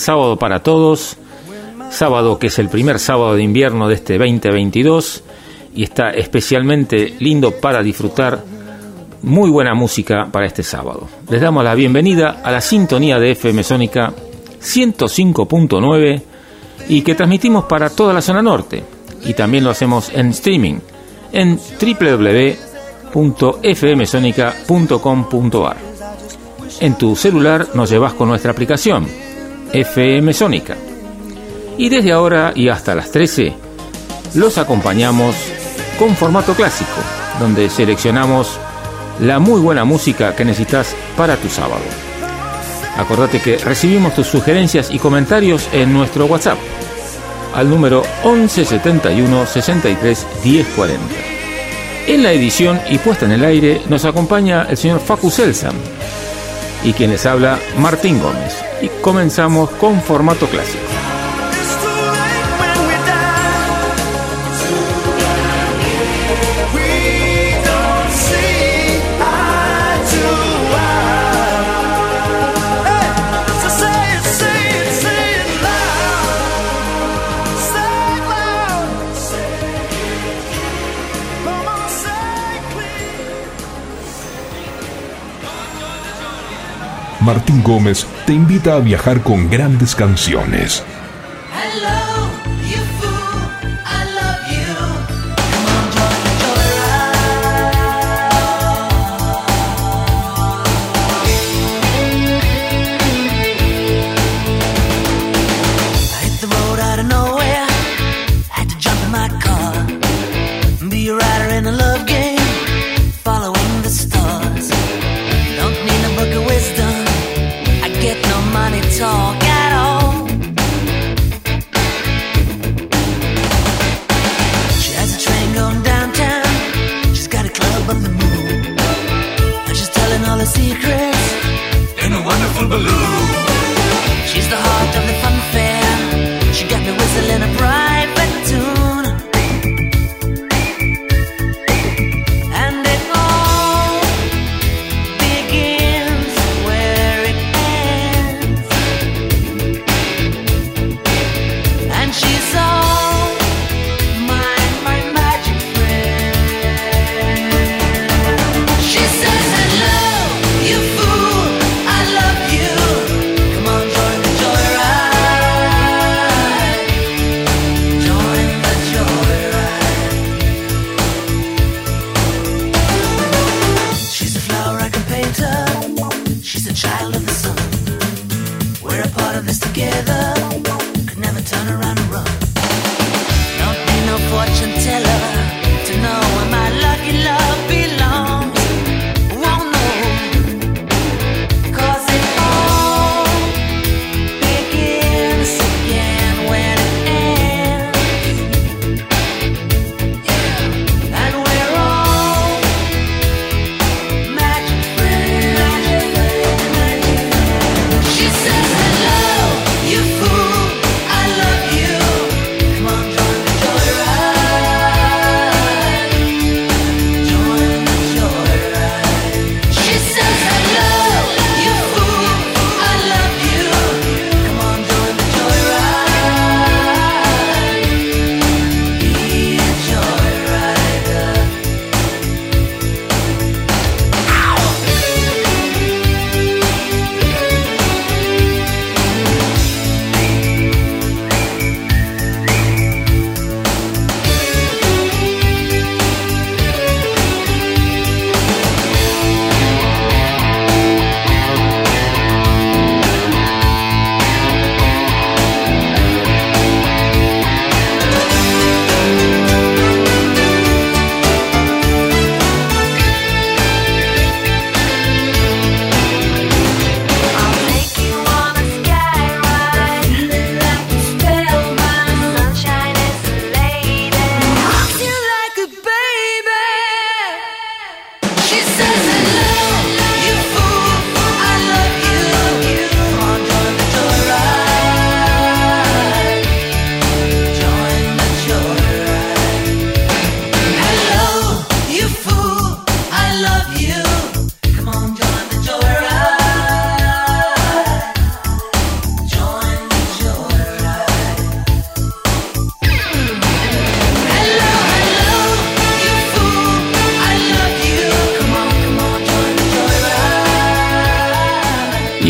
Sábado para todos. Sábado que es el primer sábado de invierno de este 2022 y está especialmente lindo para disfrutar muy buena música para este sábado. Les damos la bienvenida a la sintonía de FM Sónica 105.9 y que transmitimos para toda la zona norte y también lo hacemos en streaming en www.fmsonica.com.ar. En tu celular nos llevas con nuestra aplicación, FM Sónica. Y desde ahora y hasta las 13, los acompañamos con formato clásico, donde seleccionamos la muy buena música que necesitas para tu sábado. Acordate que recibimos tus sugerencias y comentarios en nuestro WhatsApp al número 1171 63 1040. En la edición y puesta en el aire nos acompaña el señor Facu Selsam y quien les habla Martín Gómez. Comenzamos con formato clásico. Martín Gómez te invita a viajar con grandes canciones.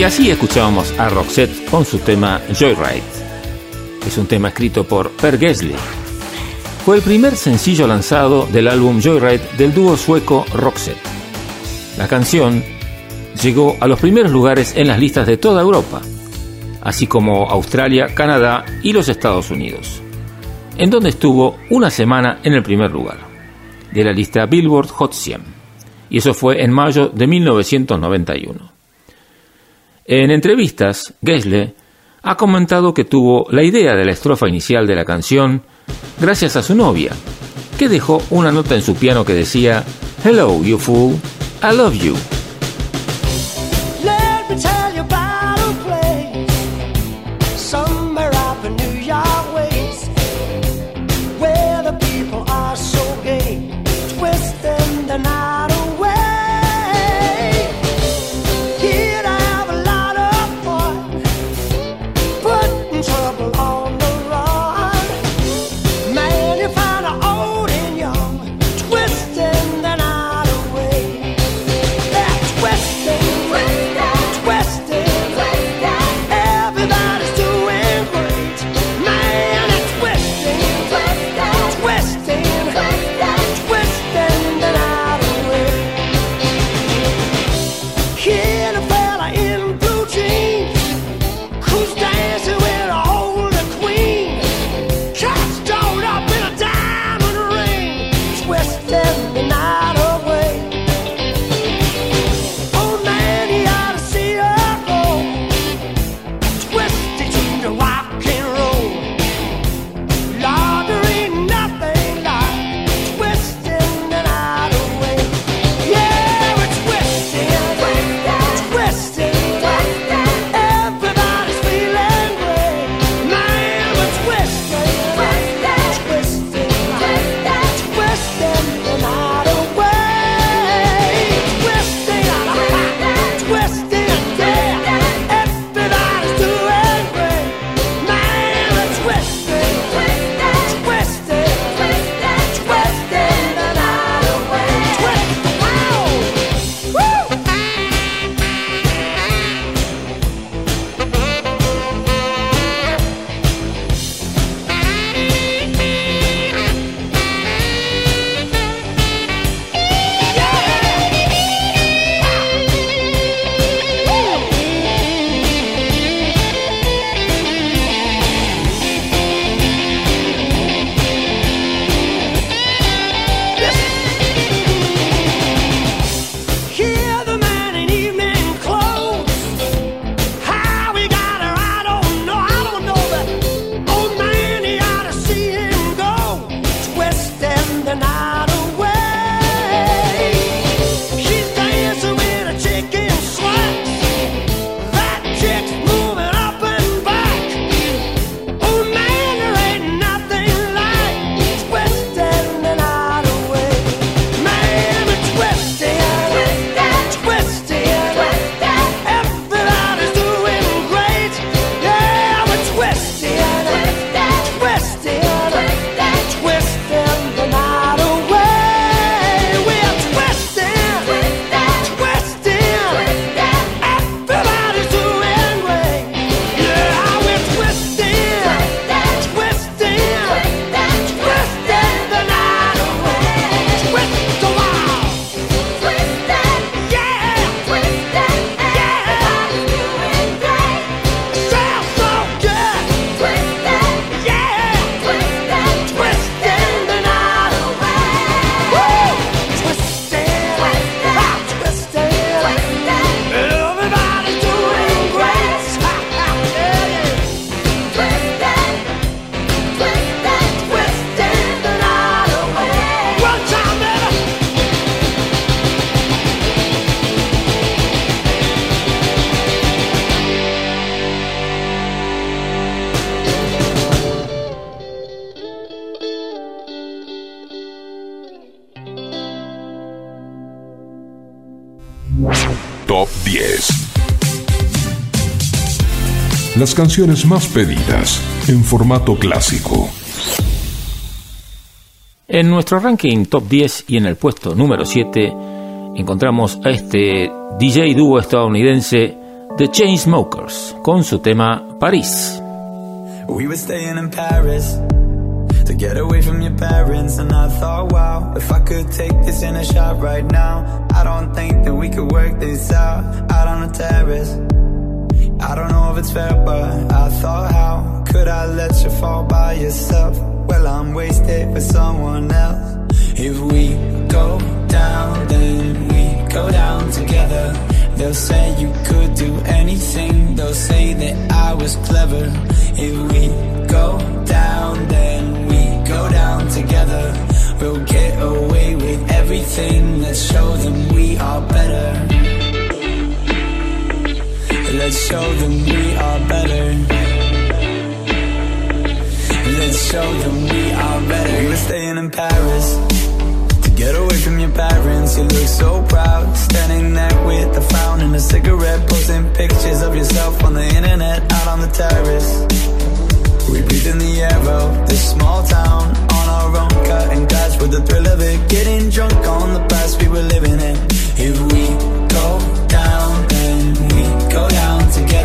Así escuchábamos a Roxette con su tema Joyride. Es un tema escrito por Per Gessle. Fue el primer sencillo lanzado del álbum Joyride del dúo sueco Roxette. La canción llegó a los primeros lugares en las listas de toda Europa, así como Australia, Canadá y los Estados Unidos, en donde estuvo una semana en el primer lugar de la lista Billboard Hot 100, y eso fue en mayo de 1991. En entrevistas, Gessle ha comentado que tuvo la idea de la estrofa inicial de la canción gracias a su novia, que dejó una nota en su piano que decía, Hello, you fool, I love you. Las canciones más pedidas en formato clásico. En nuestro ranking top 10 y en el puesto número 7 encontramos a este DJ dúo estadounidense The Chainsmokers con su tema París. We were staying in Paris to get away from your parents and I thought wow if I could take this in a shot right now I don't think that we could work this out out on the terrace It's fair, but I thought, how could I let you fall by yourself? Well, I'm wasted for someone else. If we go down, then we go down together. They'll say you could do anything, they'll say that I was clever. If we go down, then we go down together. We'll get away with everything. Let's show them we are better. Let's show them we are better. Let's show them we are better. We were staying in Paris to get away from your parents. You look so proud, standing there with a frown and a cigarette, posting pictures of yourself on the internet, out on the terrace. We breathe in the air of this small town on our own, cutting glass with the thrill of it, getting drunk on the past we were living in. If we go down, then we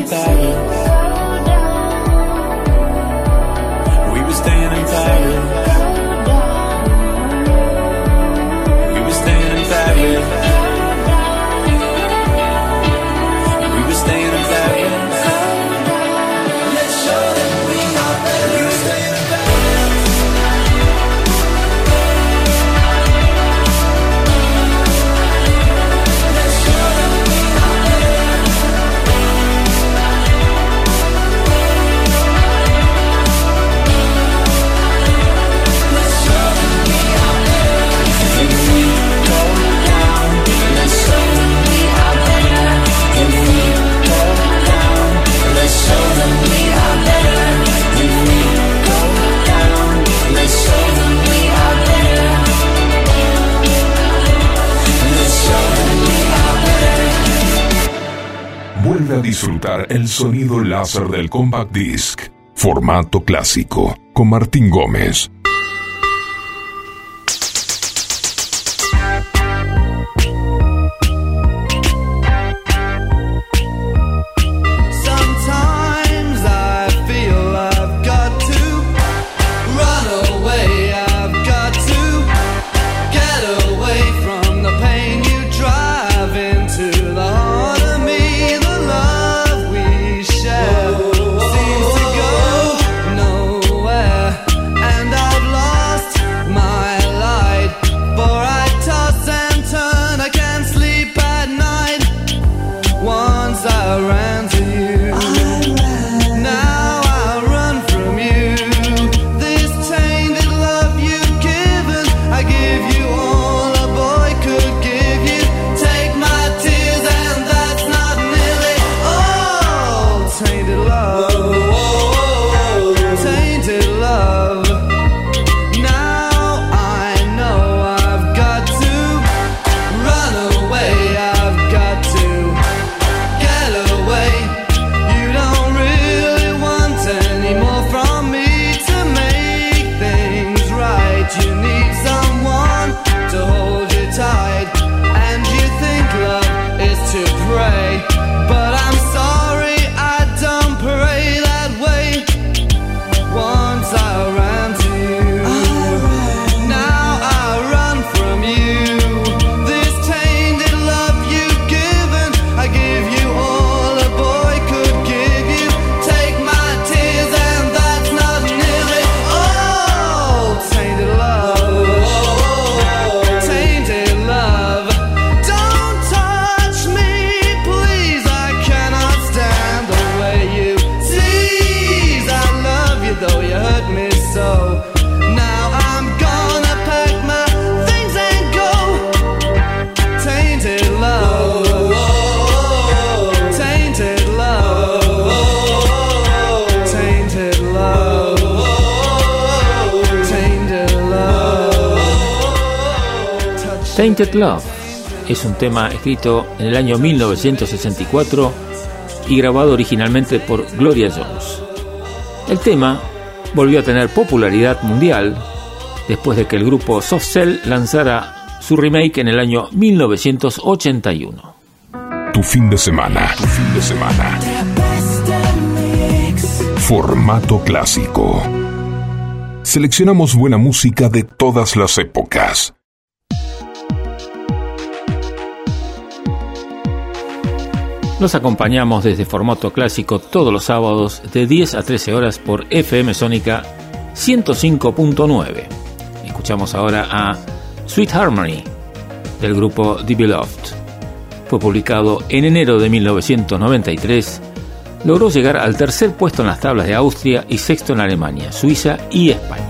We sonido láser del Compact Disc, formato clásico, con Martín Gómez. Es un tema escrito en el año 1964 y grabado originalmente por Gloria Jones. El tema volvió a tener popularidad mundial después de que el grupo Soft Cell lanzara su remake en el año 1981. Tu fin de semana, fin de semana. Formato clásico. Seleccionamos buena música de todas las épocas. Los acompañamos desde formato clásico todos los sábados de 10 a 13 horas por FM Sónica 105.9. Escuchamos ahora a Sweet Harmony del grupo The Beloved. Fue publicado en enero de 1993. Logró llegar al tercer puesto en las tablas de Austria y sexto en Alemania, Suiza y España.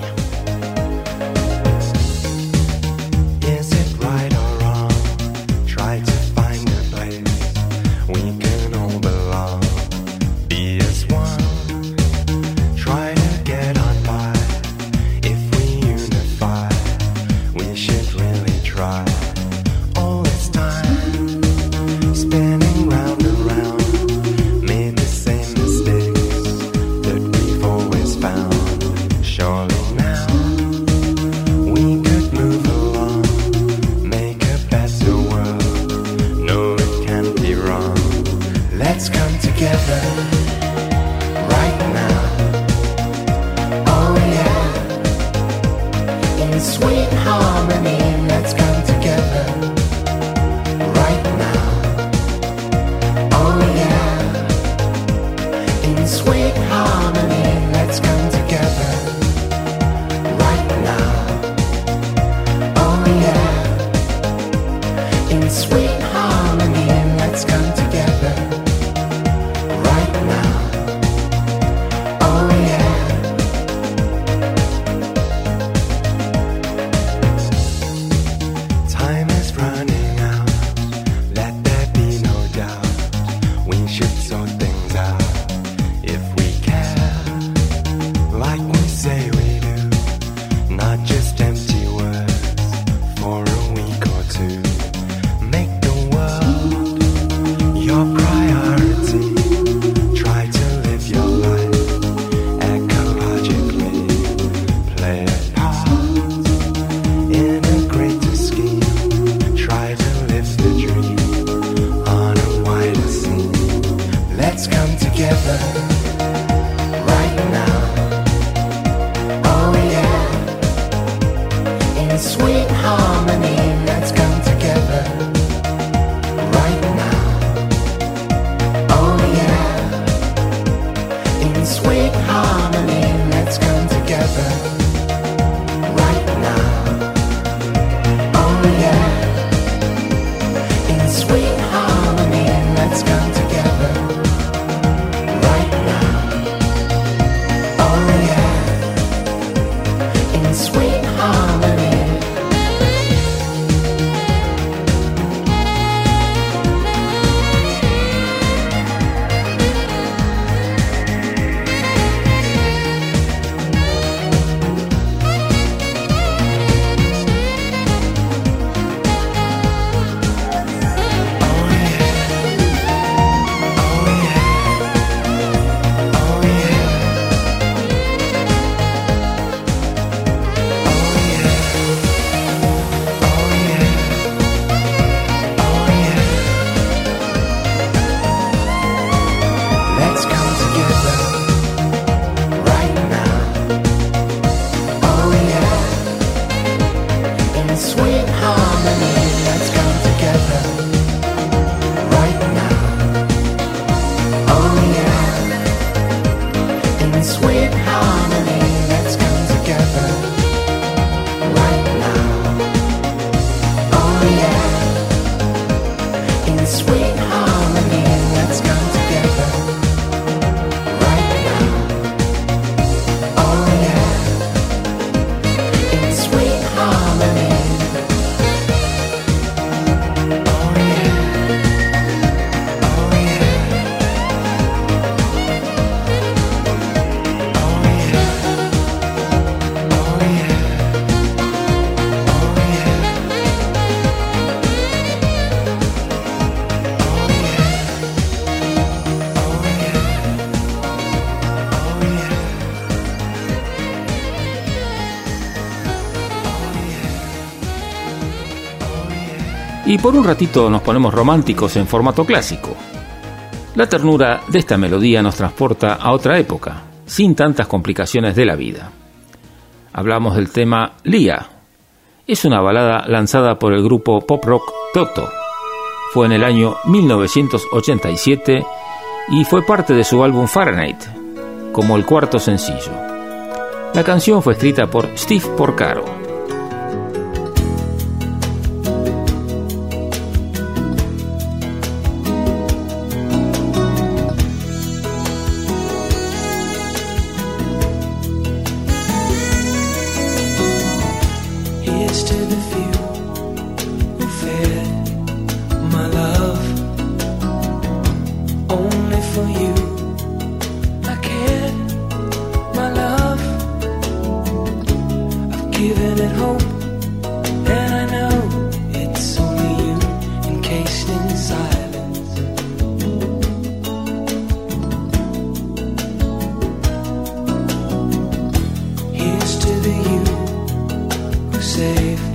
y por un ratito nos ponemos románticos en formato clásico. La ternura de esta melodía nos transporta a otra época, sin tantas complicaciones de la vida. Hablamos del tema Lía. Es una balada lanzada por el grupo pop rock Toto. Fue en el año 1987 y fue parte de su álbum Fahrenheit, como el cuarto sencillo. La canción fue escrita por Steve Porcaro safe.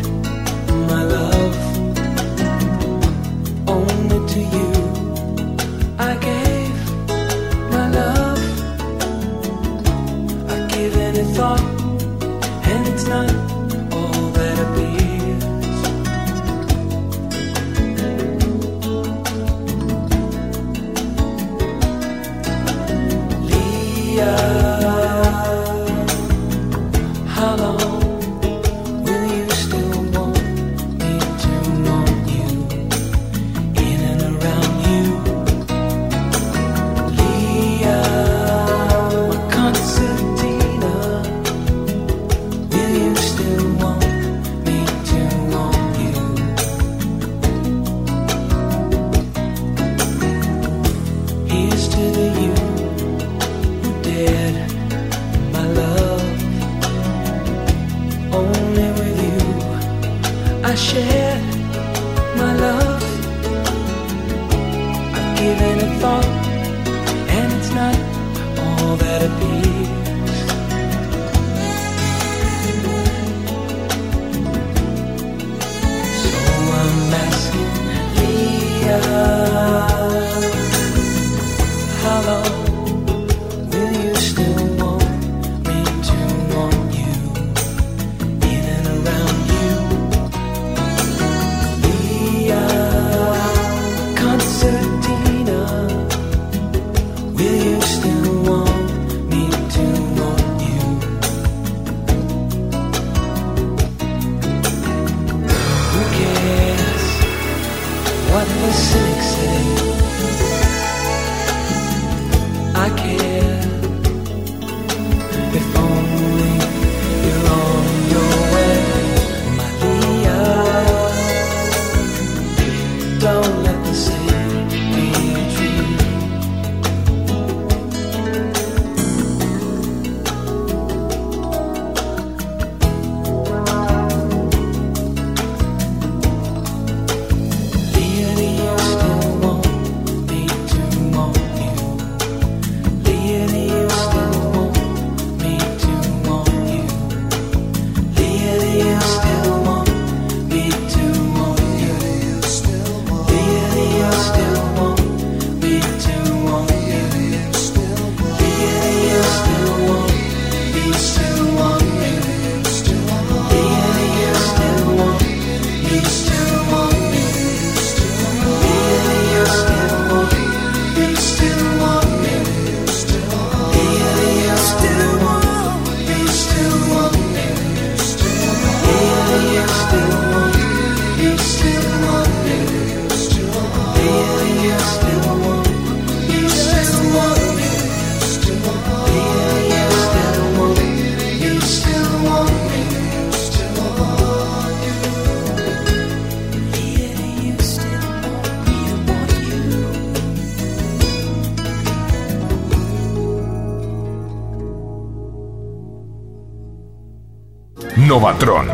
Novatron.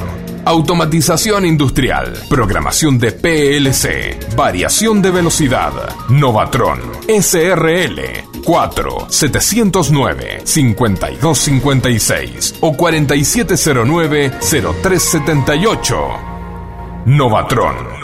Automatización industrial, programación de PLC, variación de velocidad. Novatron, SRL, 4-709-5256 o 4709-0378. Novatron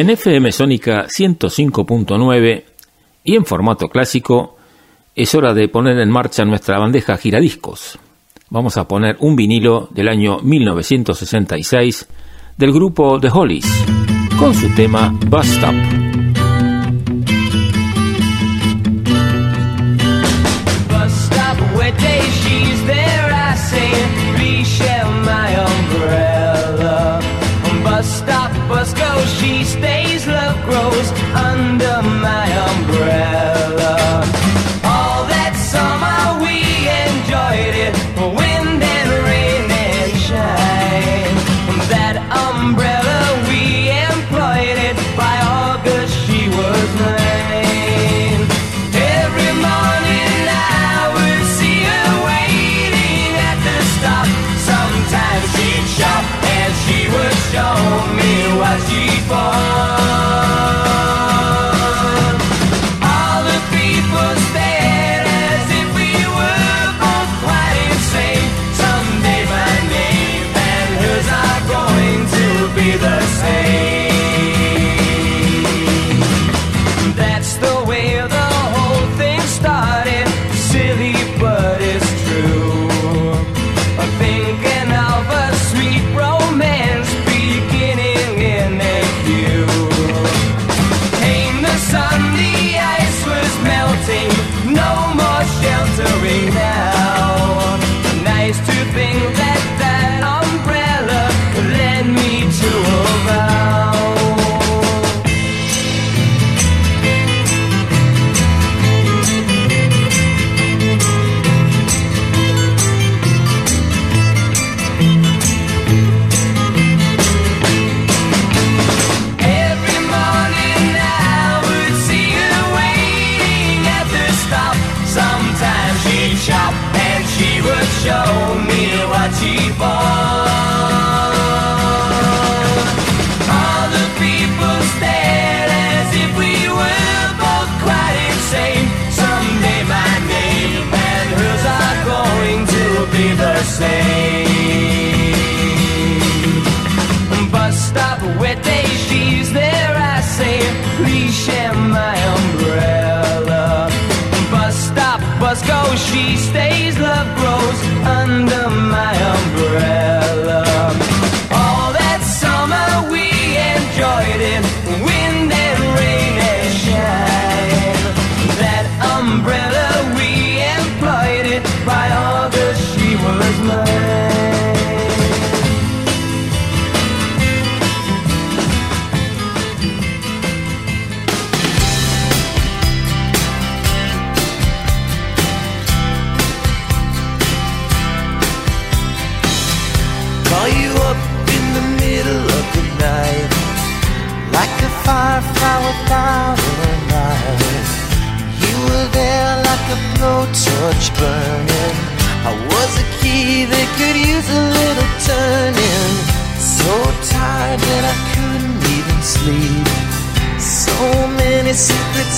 en FM Sónica 105.9 y en formato clásico, es hora de poner en marcha nuestra bandeja giradiscos. Vamos a poner un vinilo del año 1966 del grupo The Hollies con su tema Bust Up.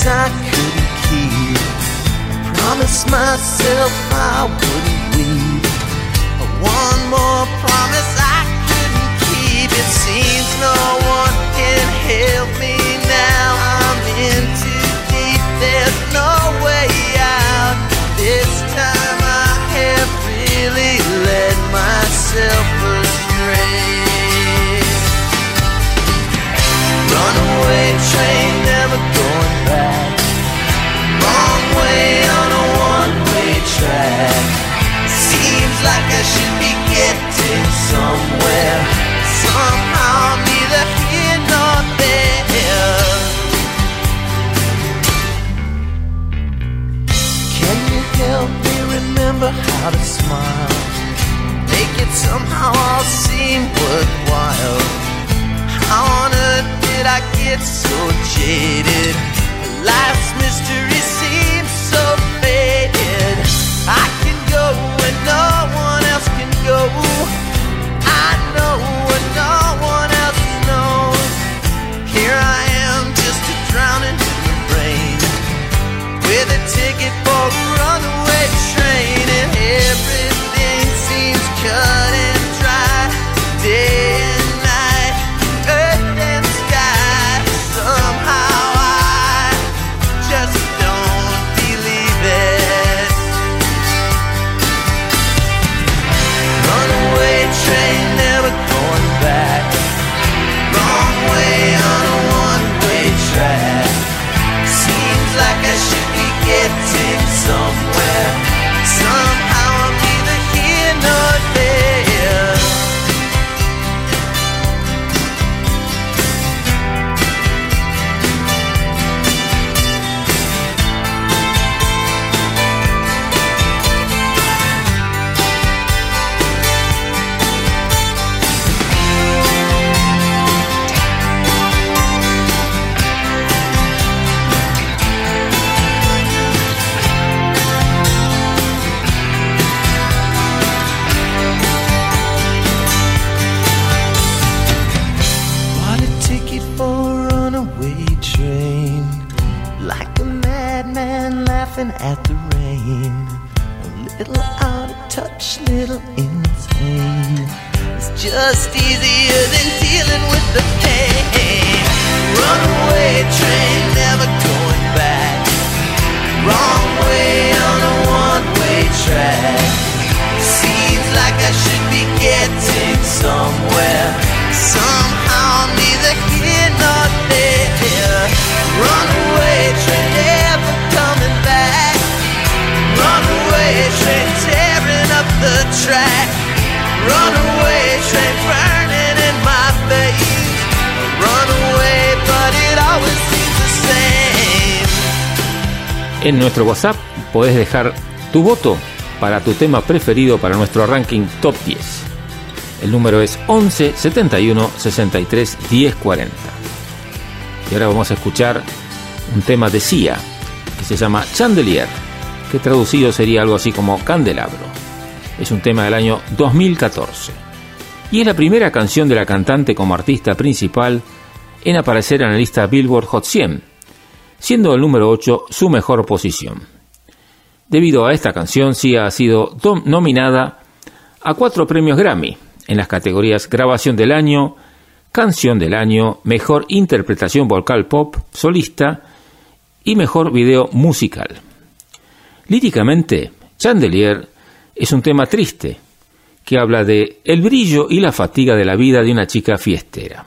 I couldn't keep. I promised myself I wouldn't. without a smile. Make it somehow all seem worthwhile. How on earth did I get so jaded? Life's mystery seems so faded. I can go and no one else can go. I know and no one else knows. Here I am, just a drowning in the rain, with a ticket for. Nuestro WhatsApp podés dejar tu voto para tu tema preferido para nuestro ranking Top 10. El número es 11 71 63 10 40. Y ahora vamos a escuchar un tema de Sia que se llama Chandelier, que traducido sería algo así como candelabro. Es un tema del año 2014. Y es la primera canción de la cantante como artista principal en aparecer en la lista Billboard Hot 100, siendo el número 8 su mejor posición. Debido a esta canción, Sia ha sido nominada a cuatro premios Grammy en las categorías Grabación del Año, Canción del Año, Mejor Interpretación Vocal Pop Solista y Mejor Video Musical. Líricamente, Chandelier es un tema triste que habla de el brillo y la fatiga de la vida de una chica fiestera.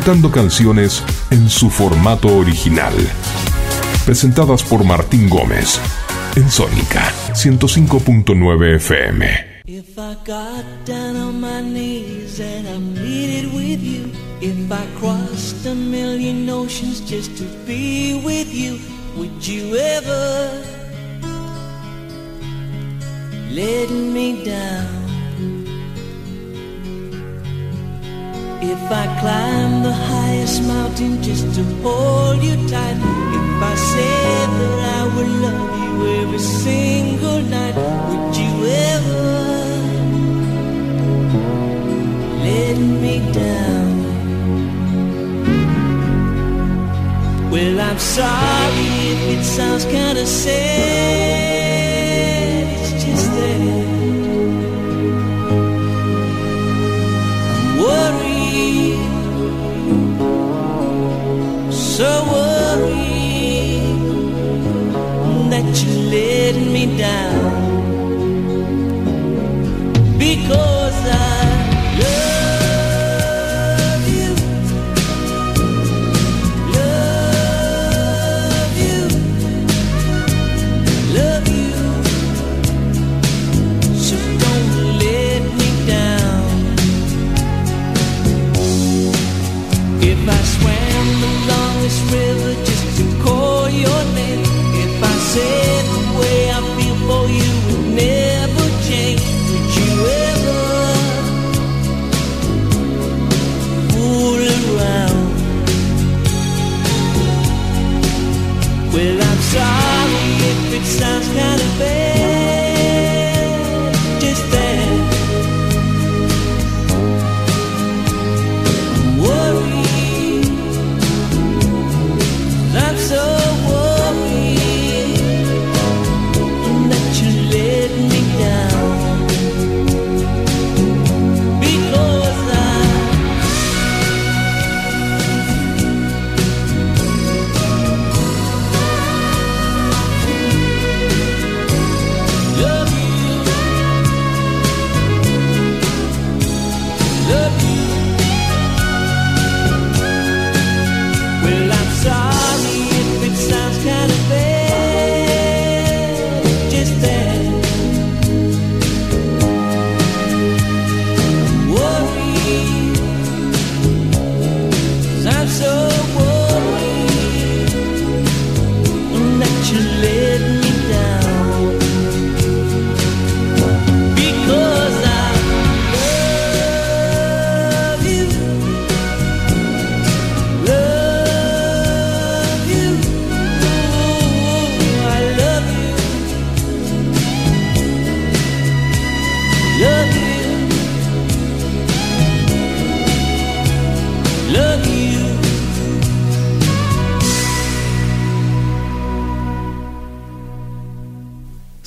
disfrutando canciones en su formato original. Presentadas por Martín Gómez en Sónica 105.9 FM. If I got down on my knees and I pleaded with you, if I crossed a million oceans just to be with you, would you ever let me down? Mountain just to hold you tight, if I said that I would love you every single night, would you ever let me down? Well, I'm sorry if it sounds kinda sad, down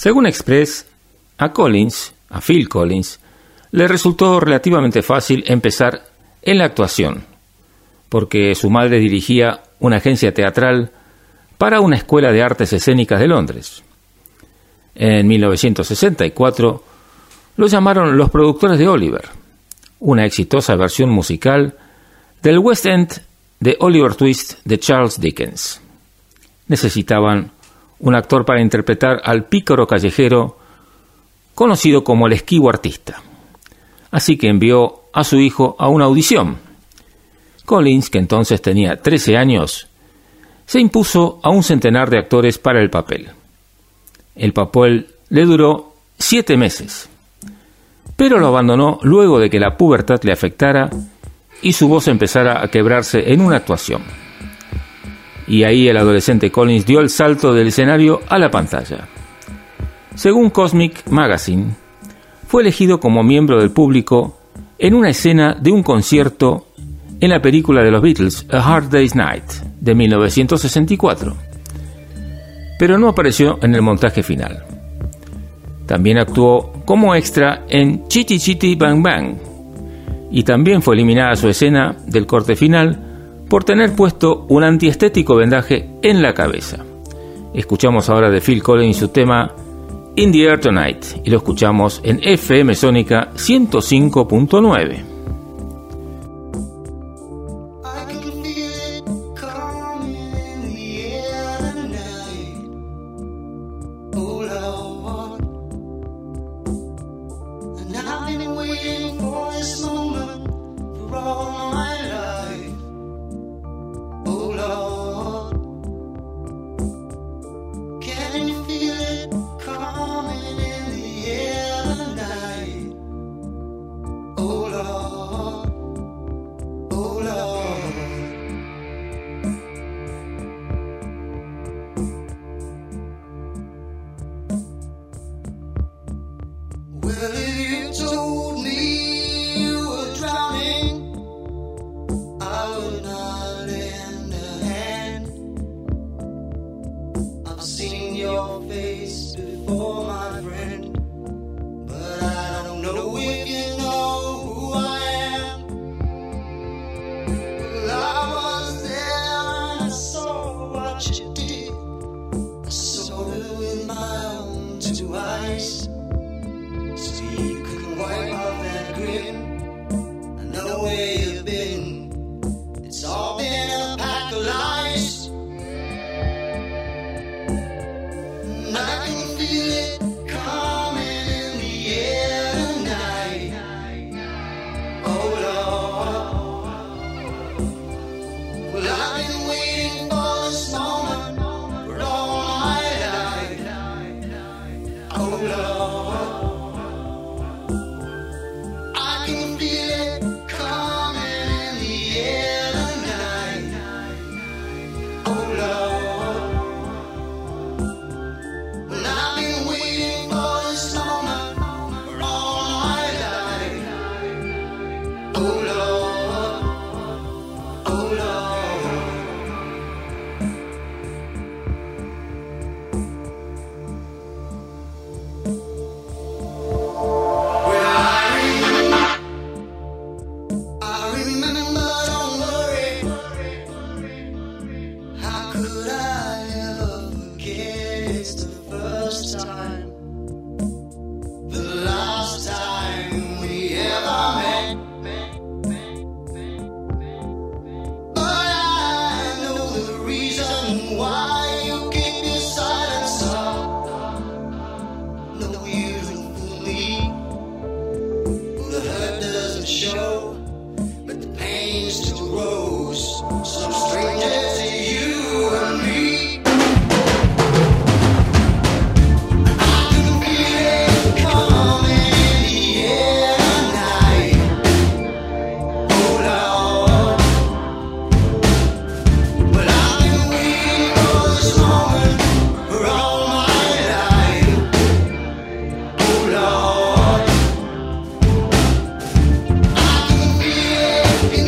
Según Express, a Collins, a Phil Collins, le resultó relativamente fácil empezar en la actuación, porque su madre dirigía una agencia teatral para una escuela de artes escénicas de Londres. En 1964 lo llamaron los productores de Oliver, una exitosa versión musical del West End de Oliver Twist de Charles Dickens. Necesitaban un actor para interpretar al pícaro callejero conocido como el esquivo artista. Así que envió a su hijo a una audición. Collins, que entonces tenía 13 años, se impuso a un centenar de actores para el papel. El papel le duró siete meses, pero lo abandonó luego de que la pubertad le afectara y su voz empezara a quebrarse en una actuación. Y ahí el adolescente Collins dio el salto del escenario a la pantalla. Según Cosmic Magazine, fue elegido como miembro del público en una escena de un concierto en la película de los Beatles, A Hard Day's Night, de 1964, pero no apareció en el montaje final. También actuó como extra en Chitty Chitty Bang Bang, y también fue eliminada su escena del corte final por tener puesto un antiestético vendaje en la cabeza. Escuchamos ahora de Phil Collins su tema In the Air Tonight y lo escuchamos en FM Sónica 105.9.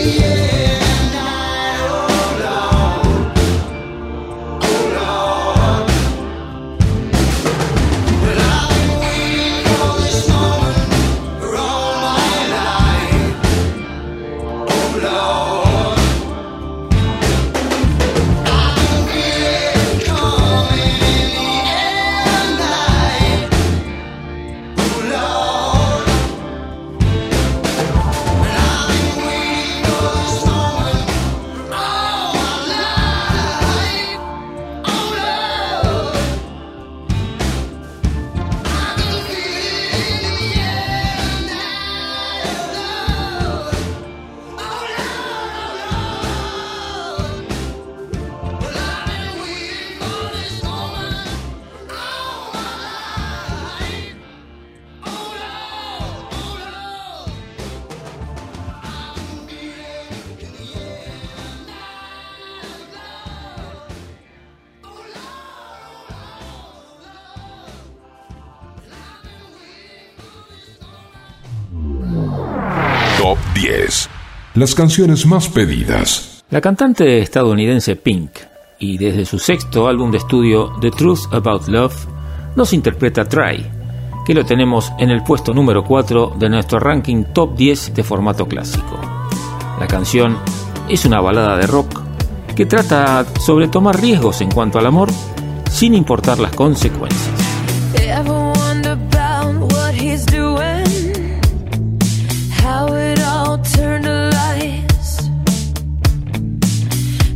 yeah. las canciones más pedidas. La cantante estadounidense Pink, y desde su sexto álbum de estudio The Truth About Love, nos interpreta Try, que lo tenemos en el puesto número 4 de nuestro ranking top 10 de formato clásico. La canción es una balada de rock que trata sobre tomar riesgos en cuanto al amor sin importar las consecuencias.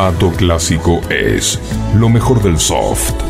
formato clásico es lo mejor del soft.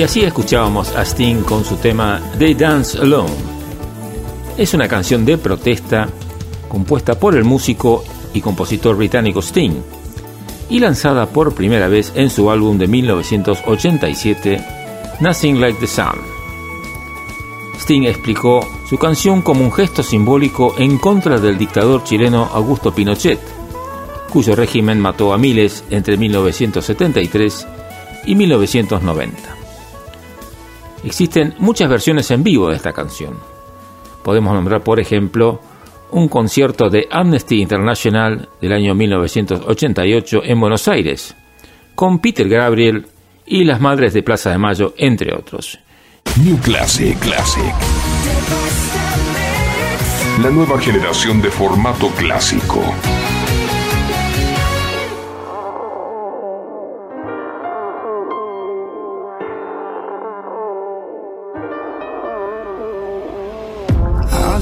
Y así escuchábamos a Sting con su tema They Dance Alone. Es una canción de protesta compuesta por el músico y compositor británico Sting y lanzada por primera vez en su álbum de 1987 Nothing Like the Sun. Sting explicó su canción como un gesto simbólico en contra del dictador chileno Augusto Pinochet, cuyo régimen mató a miles entre 1973 y 1990. Existen muchas versiones en vivo de esta canción. Podemos nombrar, por ejemplo, un concierto de Amnesty International del año 1988 en Buenos Aires, con Peter Gabriel y las Madres de Plaza de Mayo, entre otros. New Classic, Classic. La nueva generación de formato clásico.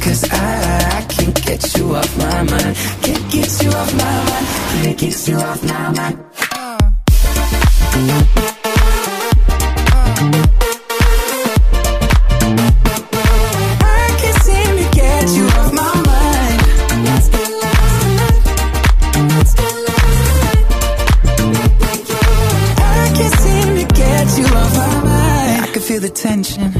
Cause I, I can't get you off my mind. Can't get you off my mind. Can't get you off my mind. I can't seem to get you off my mind. Let's get lost tonight. Let's get lost tonight. I can't seem to get you off my mind. I can feel the tension.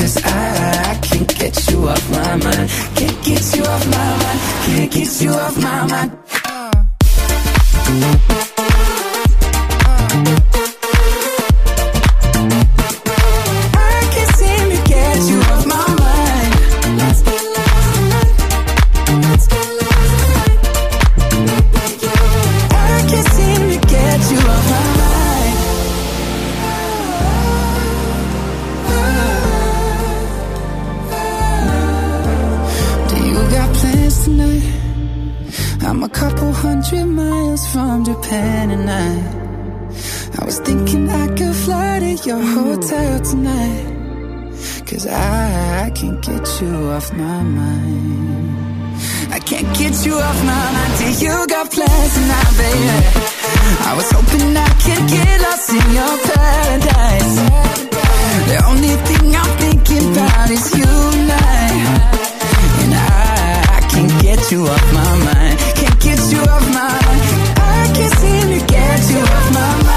Cause I, I can't get you off my mind. Can't get you off my mind. Can't get you off my mind. Uh. From Japan and I I was thinking I could fly to your hotel tonight Cause I, I can't get you off my mind. I can't get you off my mind till you got plans tonight, baby. I was hoping I could get lost in your paradise. The only thing I'm thinking about is you and I. And I, I can't get you off my mind. Can't get you off my mind I can't seem to get you off my mind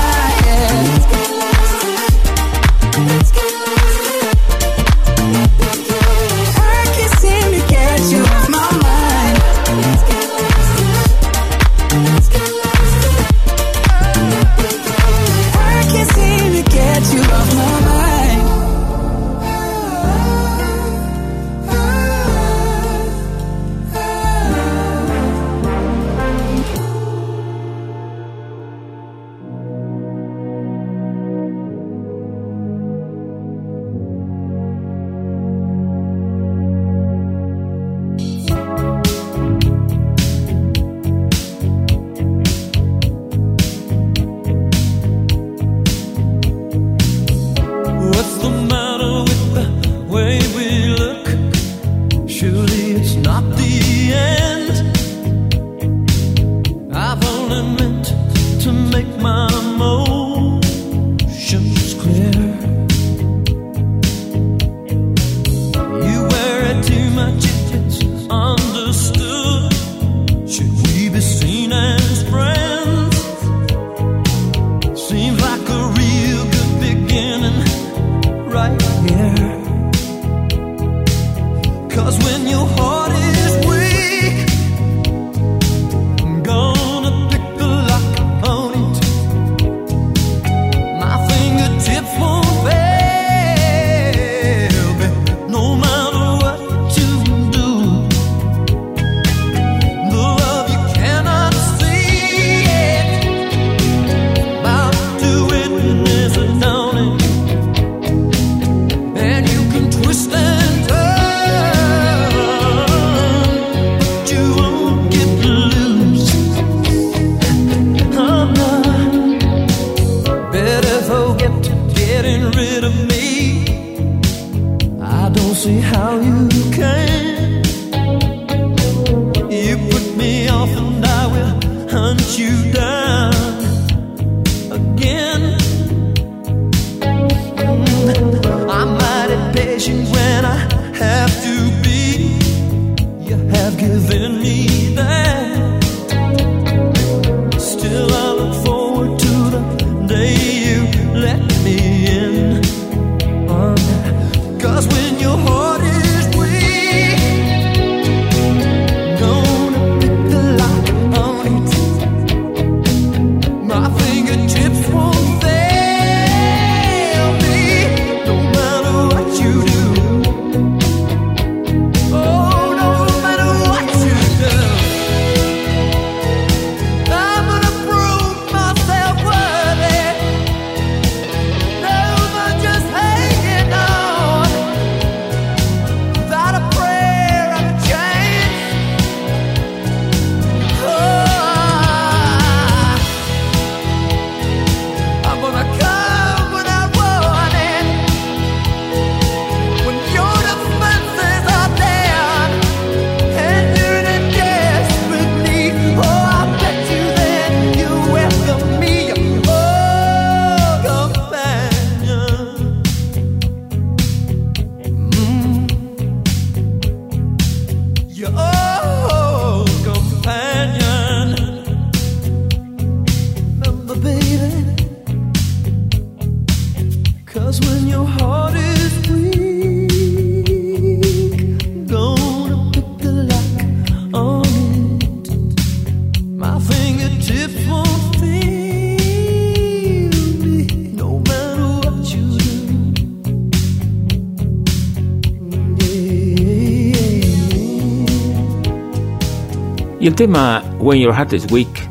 Y el tema When Your Heart is Weak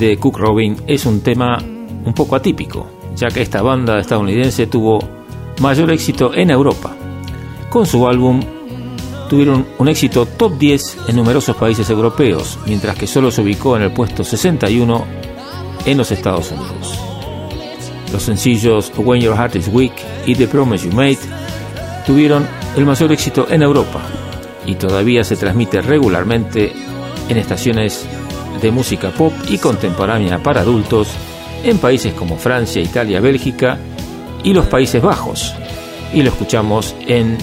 de Cook Robin es un tema un poco atípico, ya que esta banda estadounidense tuvo mayor éxito en Europa. Con su álbum tuvieron un éxito top 10 en numerosos países europeos, mientras que solo se ubicó en el puesto 61 en los Estados Unidos. Los sencillos When Your Heart is Weak y The Promise You Made tuvieron el mayor éxito en Europa y todavía se transmite regularmente en estaciones de música pop y contemporánea para adultos en países como Francia, Italia, Bélgica y los Países Bajos. Y lo escuchamos en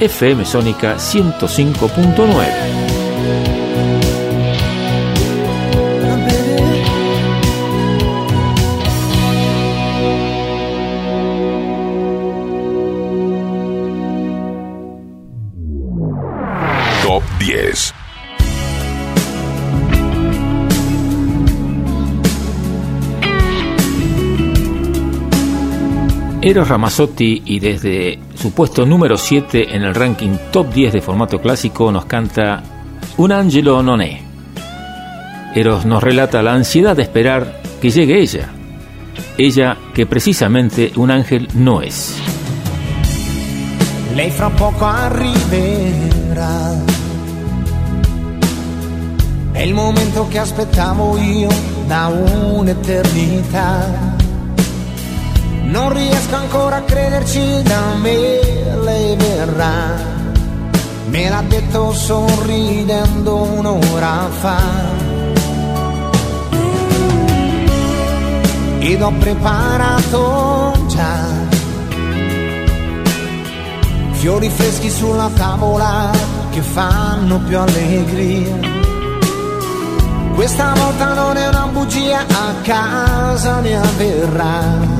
FM Sónica 105.9. Eros Ramazzotti y desde su puesto número 7 en el ranking top 10 de formato clásico nos canta Un Angelo non è. Eros nos relata la ansiedad de esperar que llegue ella, ella que precisamente un ángel no es. Lei fra poco arriverà. È il momento che aspettavo io da un'eternità. Non riesco ancora a crederci da me, lei verrà. Me l'ha detto sorridendo un'ora fa. Ed ho preparato già fiori freschi sulla tavola che fanno più allegria. Questa volta non è una bugia, a casa mi avverrà.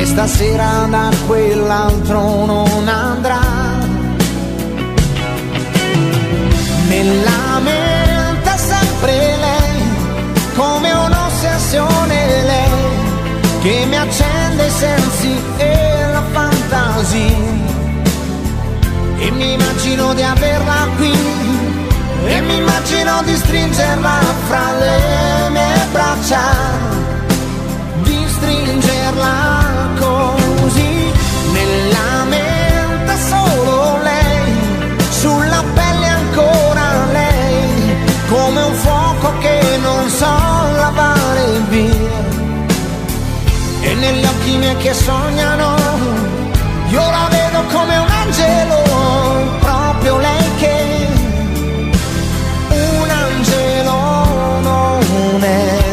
E stasera da quell'altro non andrà. Nella mente sempre lei, come un'ossessione lei, che mi accende i sensi e la fantasia e mi immagino di averla qui e mi immagino di stringerla fra le mie braccia di stringerla non so lavare via e negli occhi miei che sognano io la vedo come un angelo, proprio lei che un angelo non è.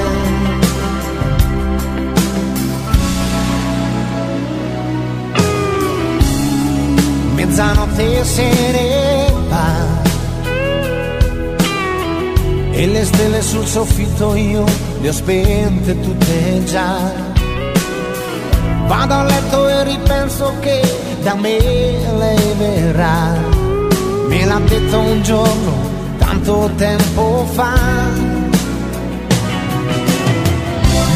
Mezzanotte se e le stelle sul soffitto io le ho spente tutte già. Vado a letto e ripenso che da me lei verrà. Me l'ha detto un giorno, tanto tempo fa.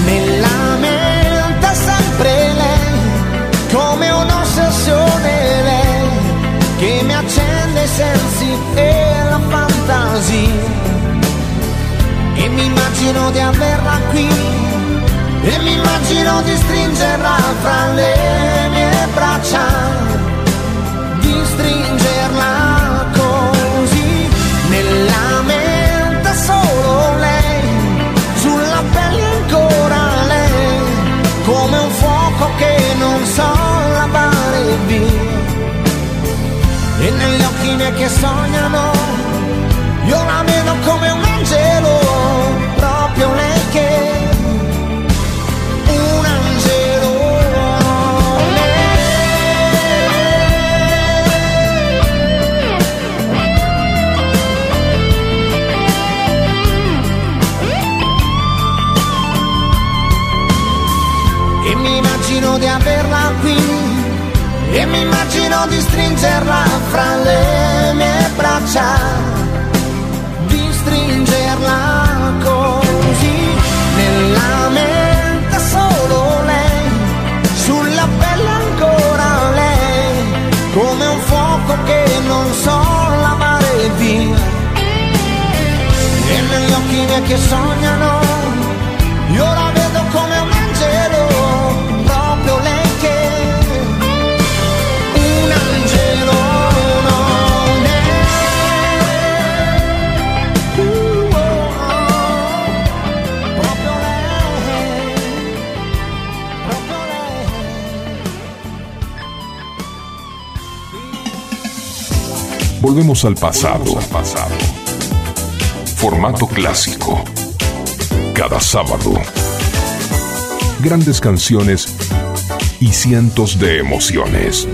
Nella mente sempre lei, come un'ossessione lei, che mi accende i sensi e la fantasia. Mi immagino di averla qui e mi immagino di stringerla fra le mie braccia, di stringerla così nella mente solo lei, sulla pelle ancora lei, come un fuoco che non so lavare via. E negli occhi miei che sognano, io la vedo come un angelo, lei che un angelo. E mi immagino di averla qui e mi immagino di stringerla fra le mie braccia Come gli occhi miei che sognano, io la vedo come un angelo, proprio lei che un angelo non è. Uh, oh, oh, proprio lei, proprio lei. Volvemos al pasado. Volvemos al pasado Formato clásico. Cada sábado. Grandes canciones y cientos de emociones.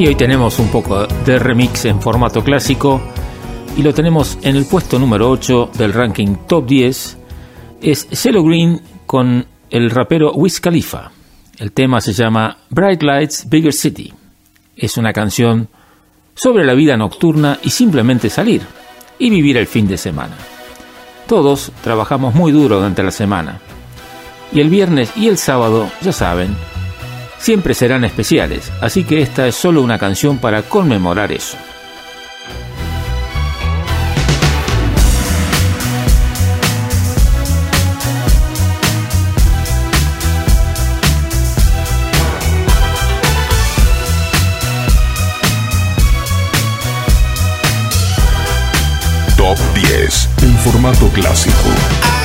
Y hoy tenemos un poco de remix en formato clásico y lo tenemos en el puesto número 8 del ranking top 10. Es Cello Green con el rapero Wiz Khalifa. El tema se llama Bright Lights, Bigger City. Es una canción sobre la vida nocturna y simplemente salir y vivir el fin de semana. Todos trabajamos muy duro durante la semana. Y el viernes y el sábado, ya saben, siempre serán especiales, así que esta es solo una canción para conmemorar eso. Top 10 en formato clásico.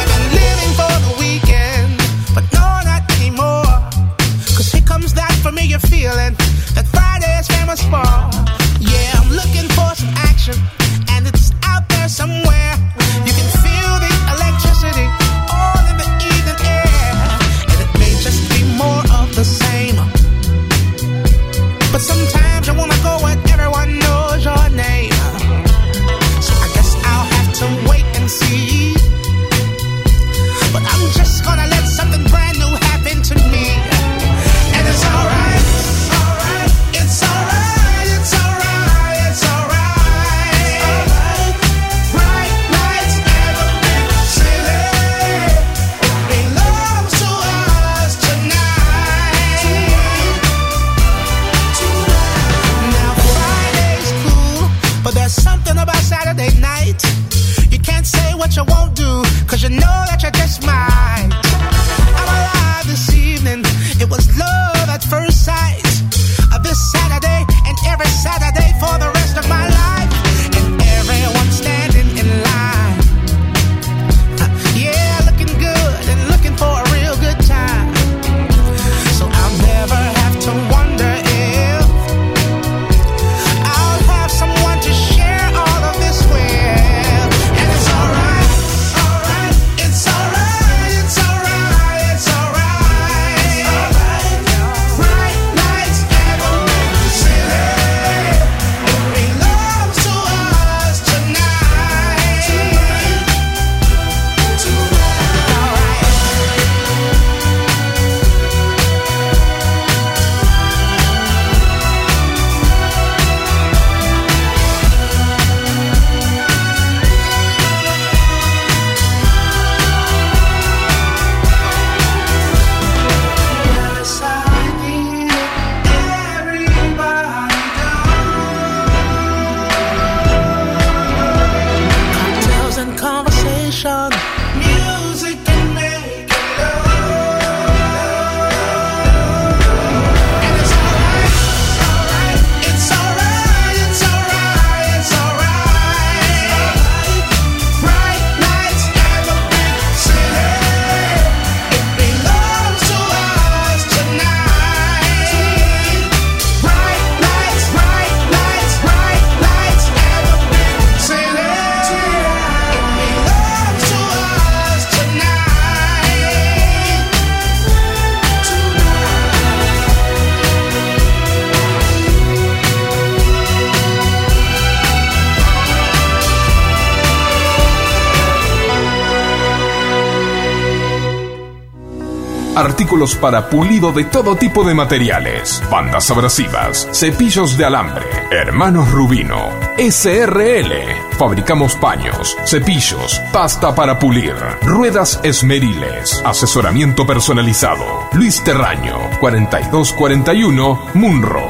Para pulido de todo tipo de materiales. Bandas abrasivas. Cepillos de alambre. Hermanos Rubino. SRL. Fabricamos paños, cepillos, pasta para pulir, ruedas esmeriles, asesoramiento personalizado. Luis Terraño, 4241, Munro.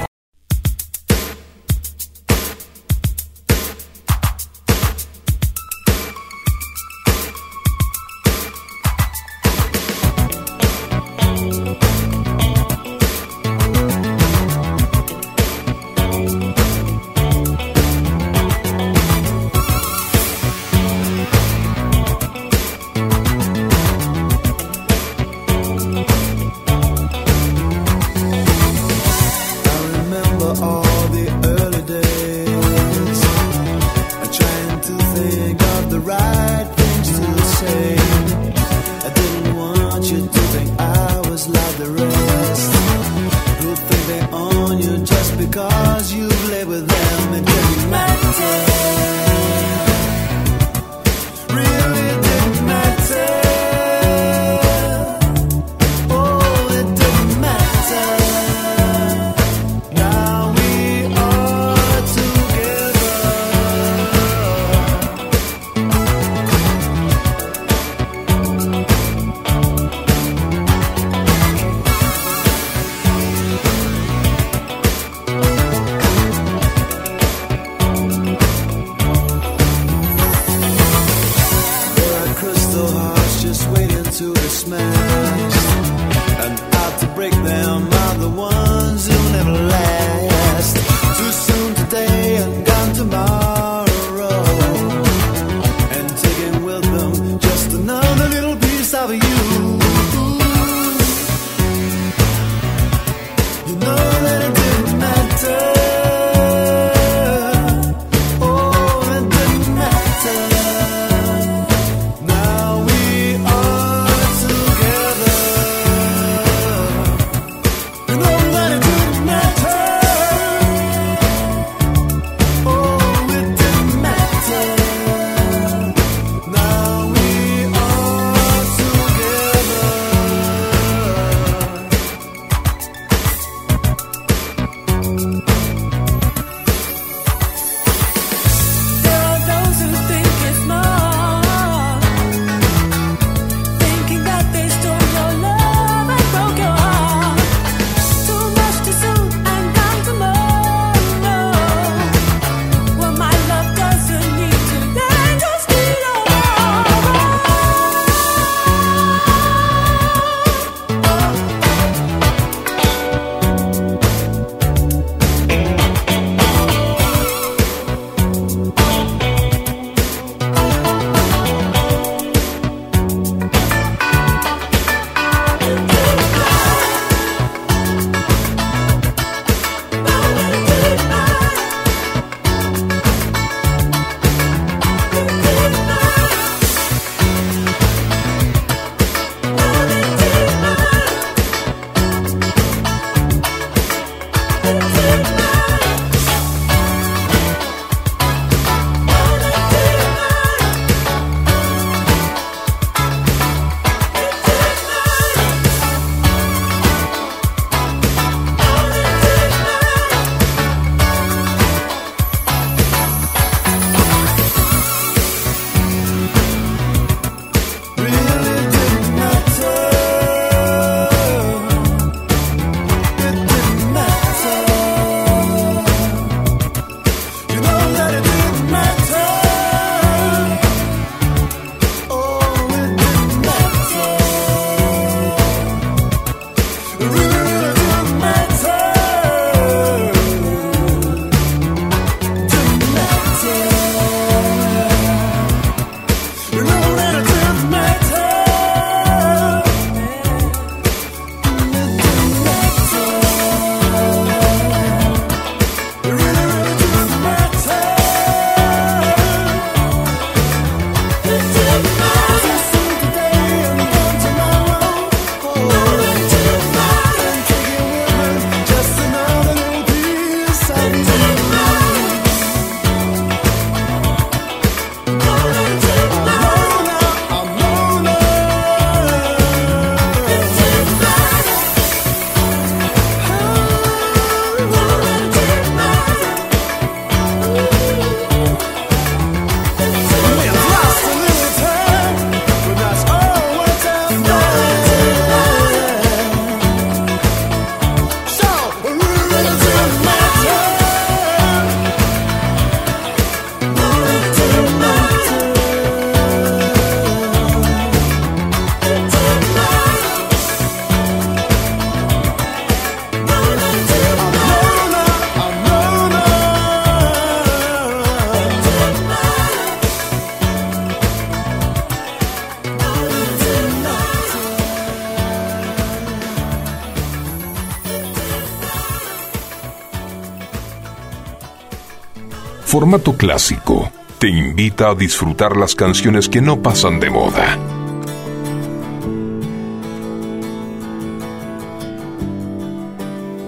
formato clásico, te invita a disfrutar las canciones que no pasan de moda.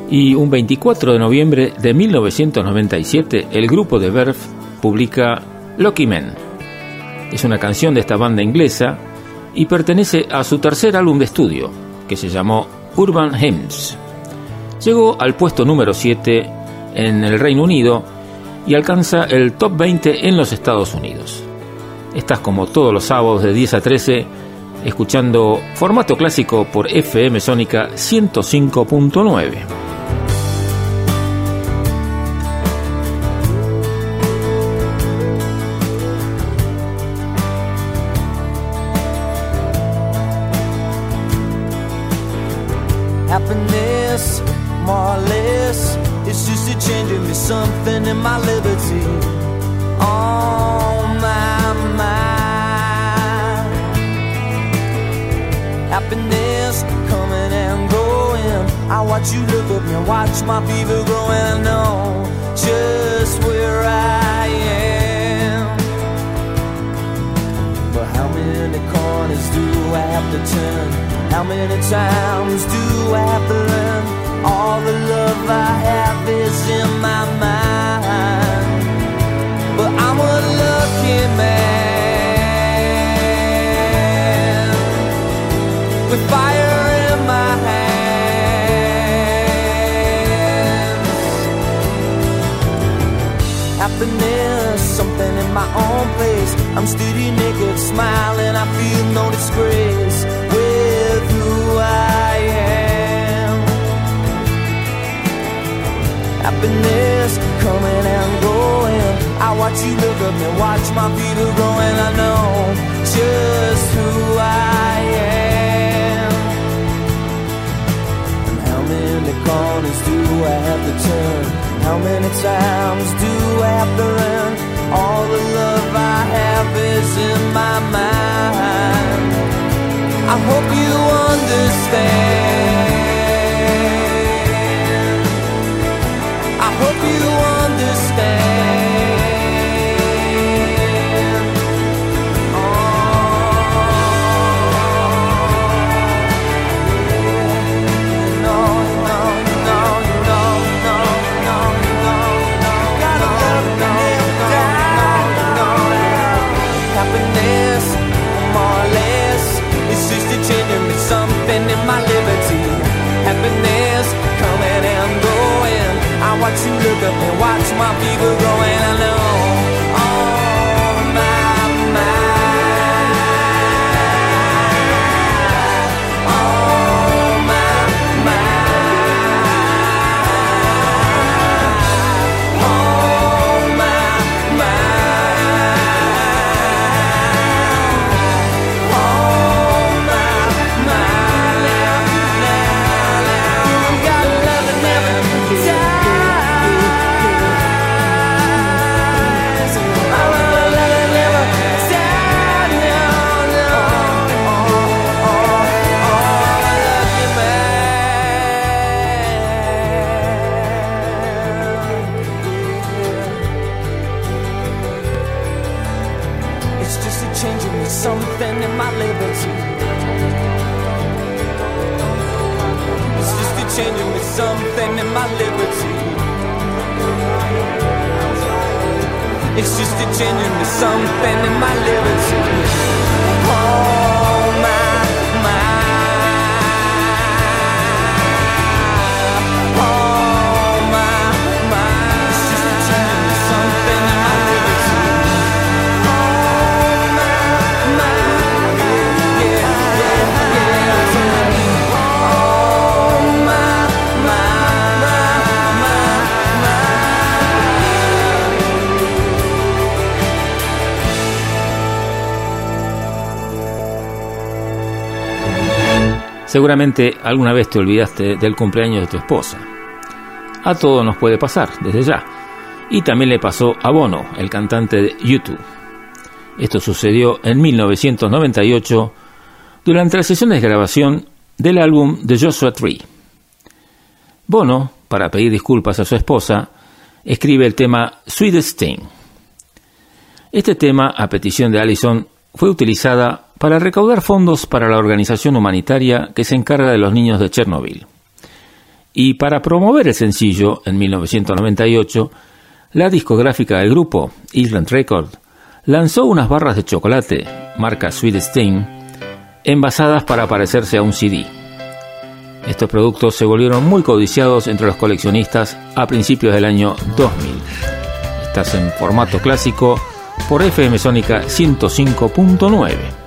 Y un 24 de noviembre de 1997, el grupo de Verve publica Lucky Men. Es una canción de esta banda inglesa y pertenece a su tercer álbum de estudio, que se llamó Urban Hymns. Llegó al puesto número 7 en el Reino Unido y alcanza el top 20 en los Estados Unidos. Estás como todos los sábados de 10 a 13 escuchando formato clásico por FM Sónica 105.9. watch my fever growing. I know just where I am. But how many corners do I have to turn? How many times do I have to learn? All the love I have is in my own place. I'm steady naked, smiling. I feel no disgrace with who I am. Happiness coming and going. I watch you look at me, watch my feet are growing. I know just who I am. And how many corners do I have to turn? How many times do I have to learn? All the love I have is in my mind. I hope you understand. I hope you understand. And watch my fever growing. I know. Seguramente alguna vez te olvidaste del cumpleaños de tu esposa. A todos nos puede pasar, desde ya. Y también le pasó a Bono, el cantante de YouTube. Esto sucedió en 1998 durante las sesiones de grabación del álbum de Joshua Tree. Bono, para pedir disculpas a su esposa, escribe el tema Sweetest Thing. Este tema, a petición de Allison, fue utilizada para recaudar fondos para la organización humanitaria que se encarga de los niños de Chernobyl. Y para promover el sencillo, en 1998, la discográfica del grupo, Island Record, lanzó unas barras de chocolate, marca Sweetest Thing, envasadas para parecerse a un CD. Estos productos se volvieron muy codiciados entre los coleccionistas a principios del año 2000. Estás en formato clásico por FM Sónica 105.9.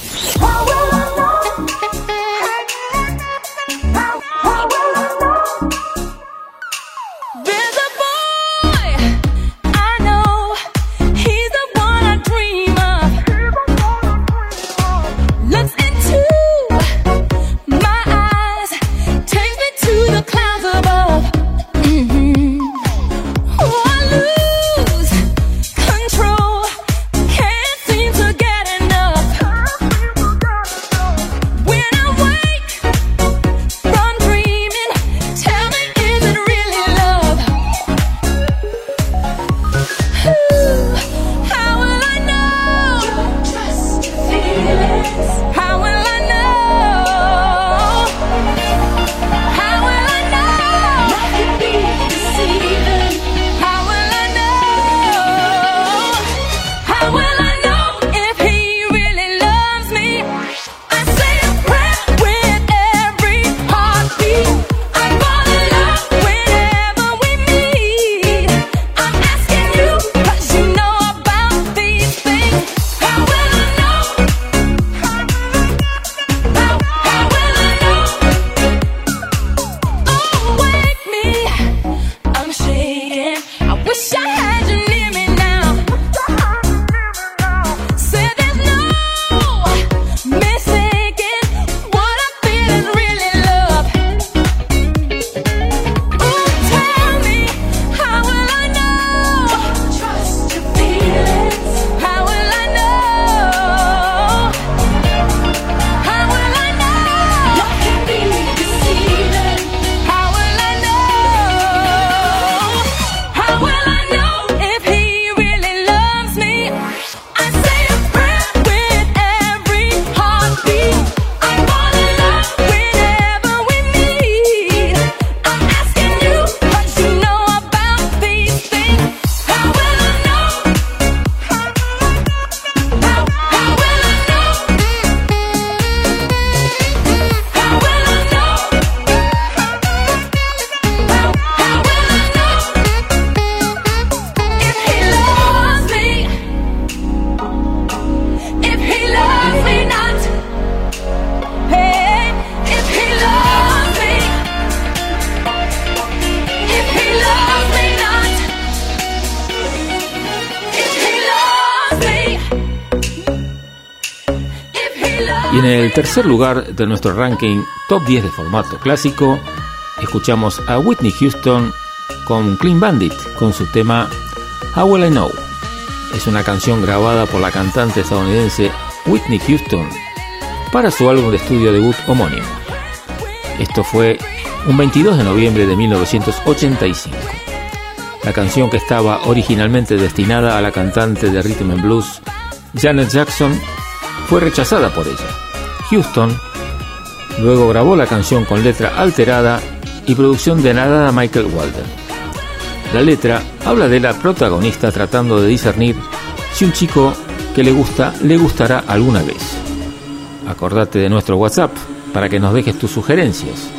tercer lugar de nuestro ranking top 10 de formato clásico, escuchamos a Whitney Houston con Clean Bandit con su tema How Will I Know. Es una canción grabada por la cantante estadounidense Whitney Houston para su álbum de estudio debut homónimo. Esto fue un 22 de noviembre de 1985. La canción que estaba originalmente destinada a la cantante de rhythm and blues Janet Jackson fue rechazada por ella Houston. Luego grabó la canción con letra alterada y producción de nada Michael Walden. La letra habla de la protagonista tratando de discernir si un chico que le gusta le gustará alguna vez. Acordate de nuestro WhatsApp para que nos dejes tus sugerencias.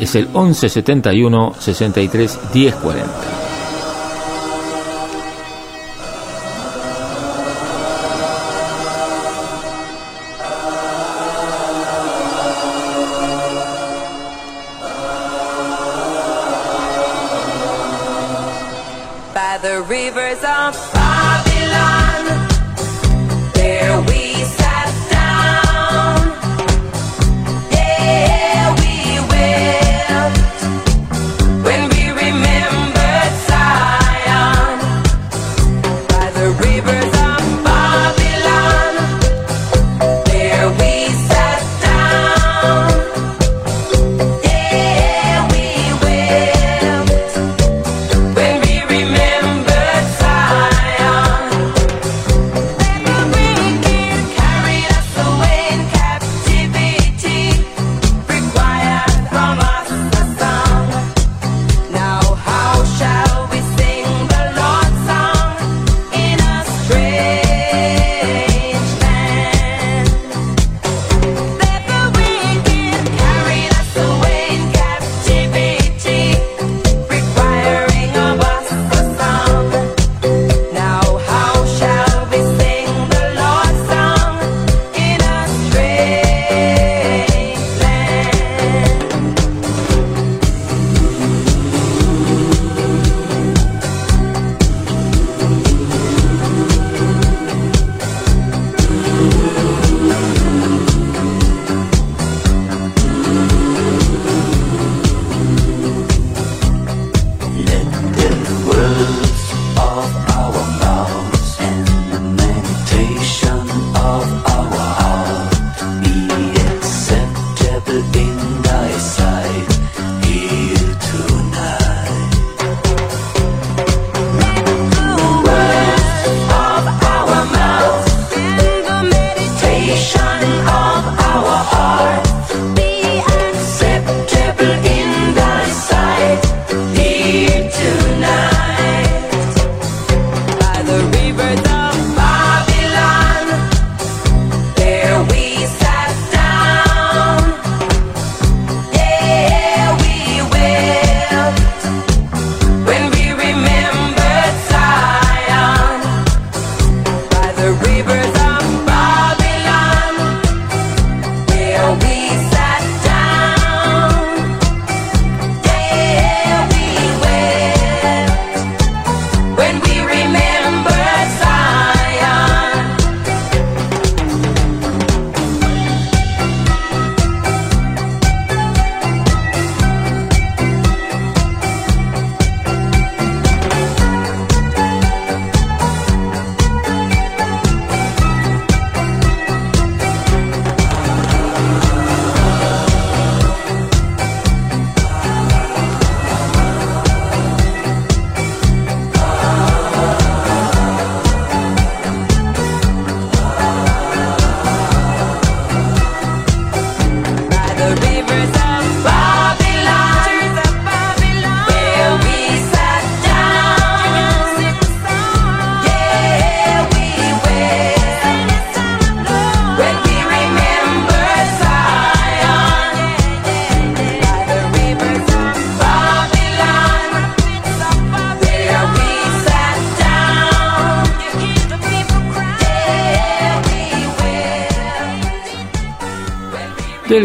Es el 1171 63 1040.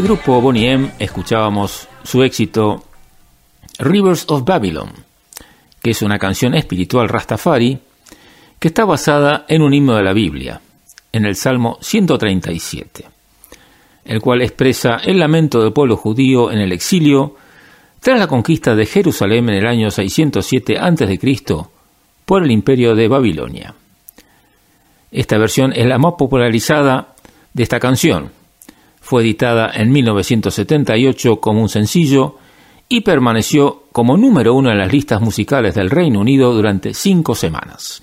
Grupo Bonnie M escuchábamos su éxito Rivers of Babylon, que es una canción espiritual rastafari que está basada en un himno de la Biblia, en el Salmo 137, el cual expresa el lamento del pueblo judío en el exilio tras la conquista de Jerusalén en el año 607 a.C. por el imperio de Babilonia. Esta versión es la más popularizada de esta canción. Fue editada en 1978 como un sencillo y permaneció como número uno en las listas musicales del Reino Unido durante cinco semanas.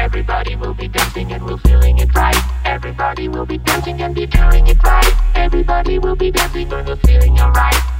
Everybody will be dancing and we're feeling it right. Everybody will be dancing and be doing it right. Everybody will be dancing and we're feeling alright.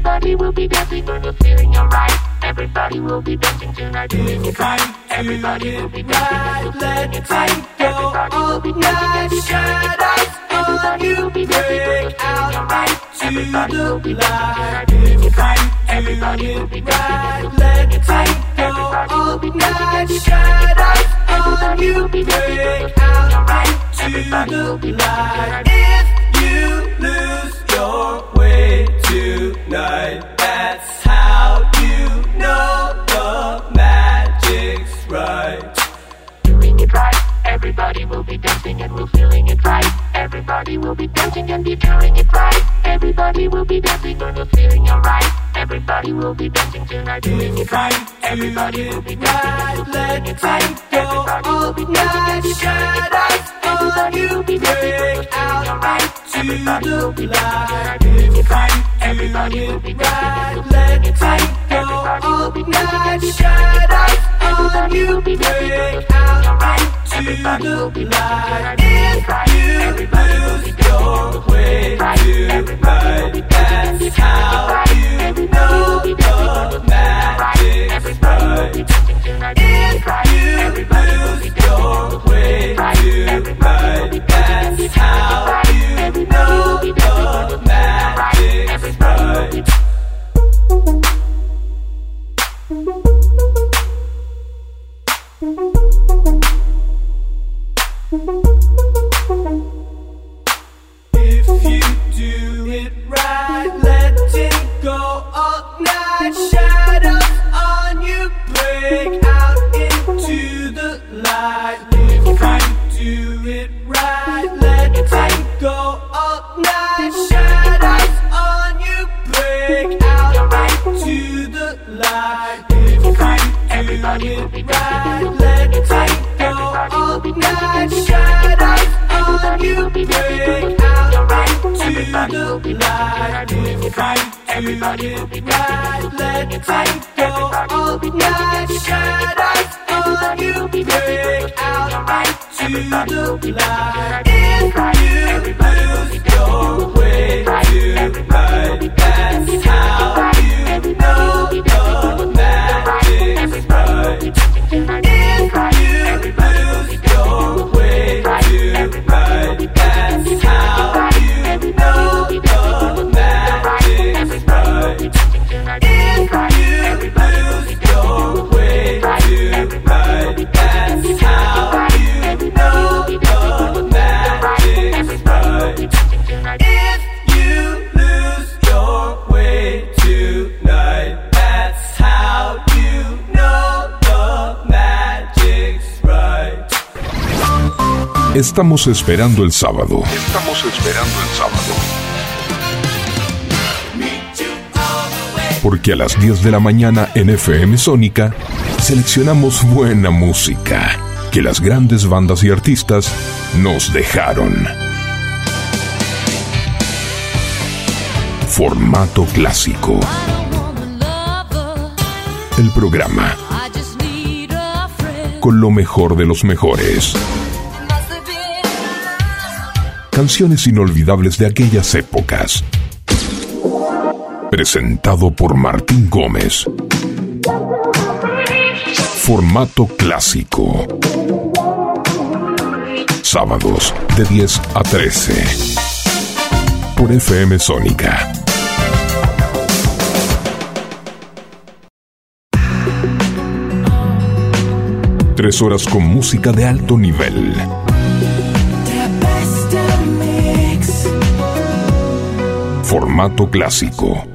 Will be dancing and we're feeling alright. Everybody will be dancing tonight, doing it right. Everybody will be dancing feeling it right. Everybody will be dancing doing it right. Everybody will be dancing and we're feeling. Everybody will be dancing doing it right. Everybody will be dancing feeling it right. Everybody will be dancing doing it right. Everybody will be dancing and we're feeling. Everybody will be dancing tonight. If you lose your way tonight, that's how you know the magic's right. doing it right. Everybody will be dancing and we're feeling it right. Everybody will be dancing and be doing it right. Everybody will be dancing and we're feeling alright. Everybody will be dancing tonight, doing it right. Everybody will be dancing and we're feeling it right. Everybody will be dancing and be doing it right want you to break out into the light. If I do it right, let it go all night. Shadows on you break out into the light. If you lose. Your way tonight, that's how you right, right, let it go all night. Shadows on you break out into the light. If you lose your way tonight, that's Estamos esperando el sábado. Estamos esperando el sábado. Porque a las 10 de la mañana en FM Sónica seleccionamos buena música que las grandes bandas y artistas nos dejaron. Formato clásico. El programa con lo mejor de los mejores. Canciones inolvidables de aquellas épocas. Presentado por Martín Gómez. Formato clásico. Sábados de 10 a 13. Por FM Sónica. Tres horas con música de alto nivel. Formato clásico.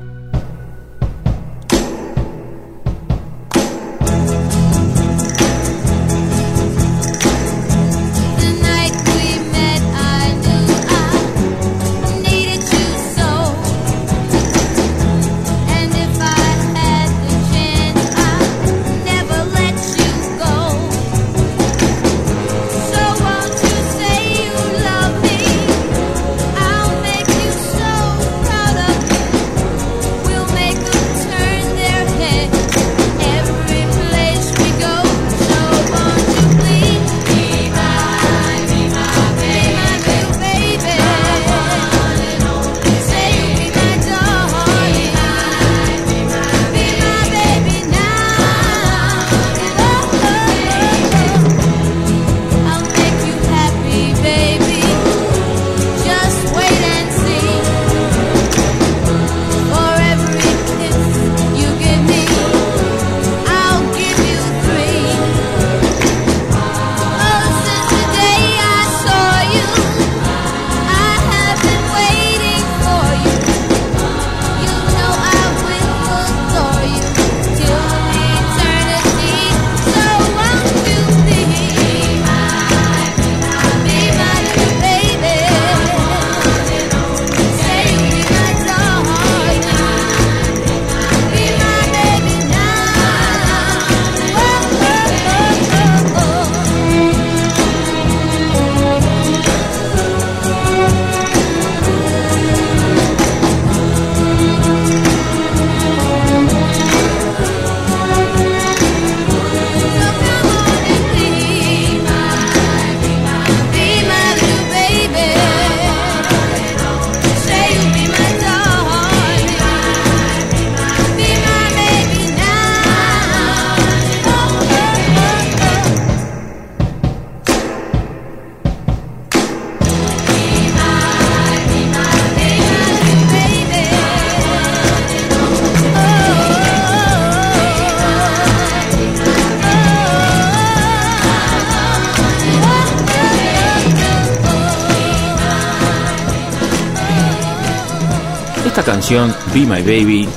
Be My Baby,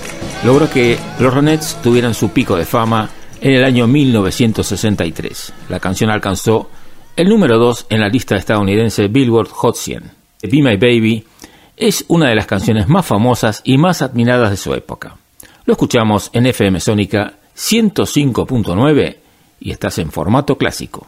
logró que los Ronettes tuvieran su pico de fama en el año 1963. La canción alcanzó el número 2 en la lista estadounidense Billboard Hot 100. Be My Baby es una de las canciones más famosas y más admiradas de su época. Lo escuchamos en FM Sónica 105.9 y estás en formato clásico.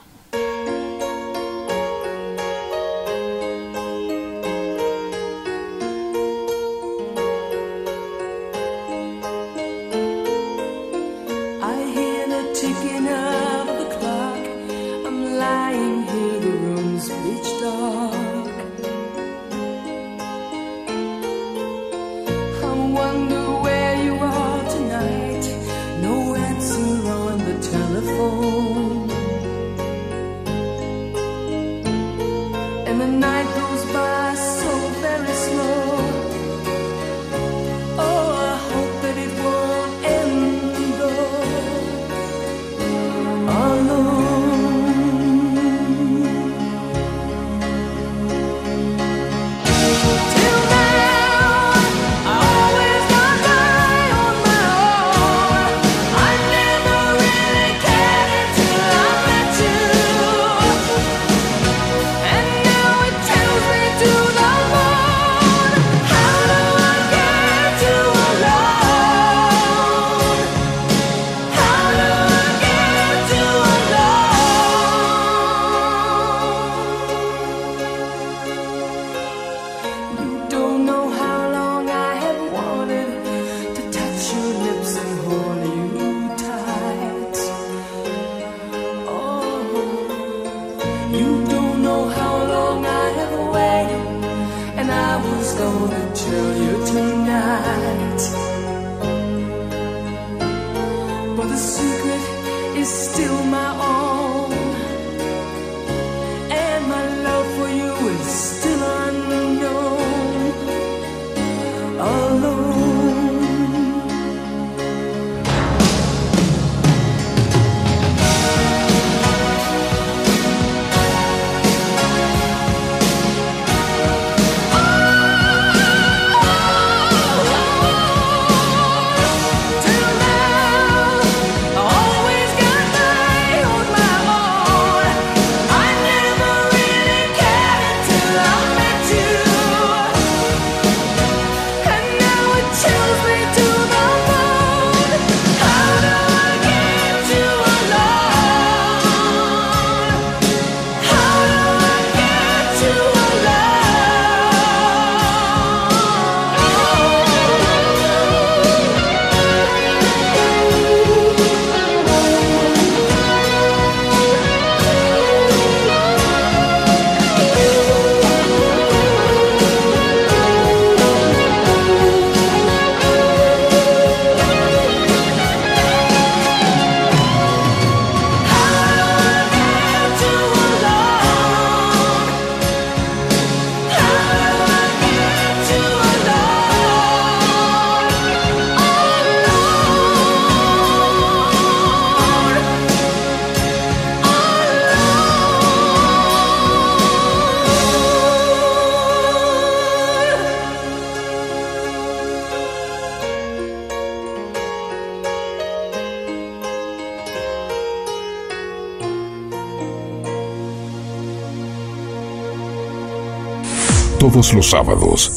los sábados.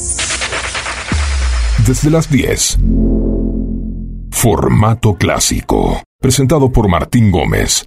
Desde las 10. Formato clásico. Presentado por Martín Gómez.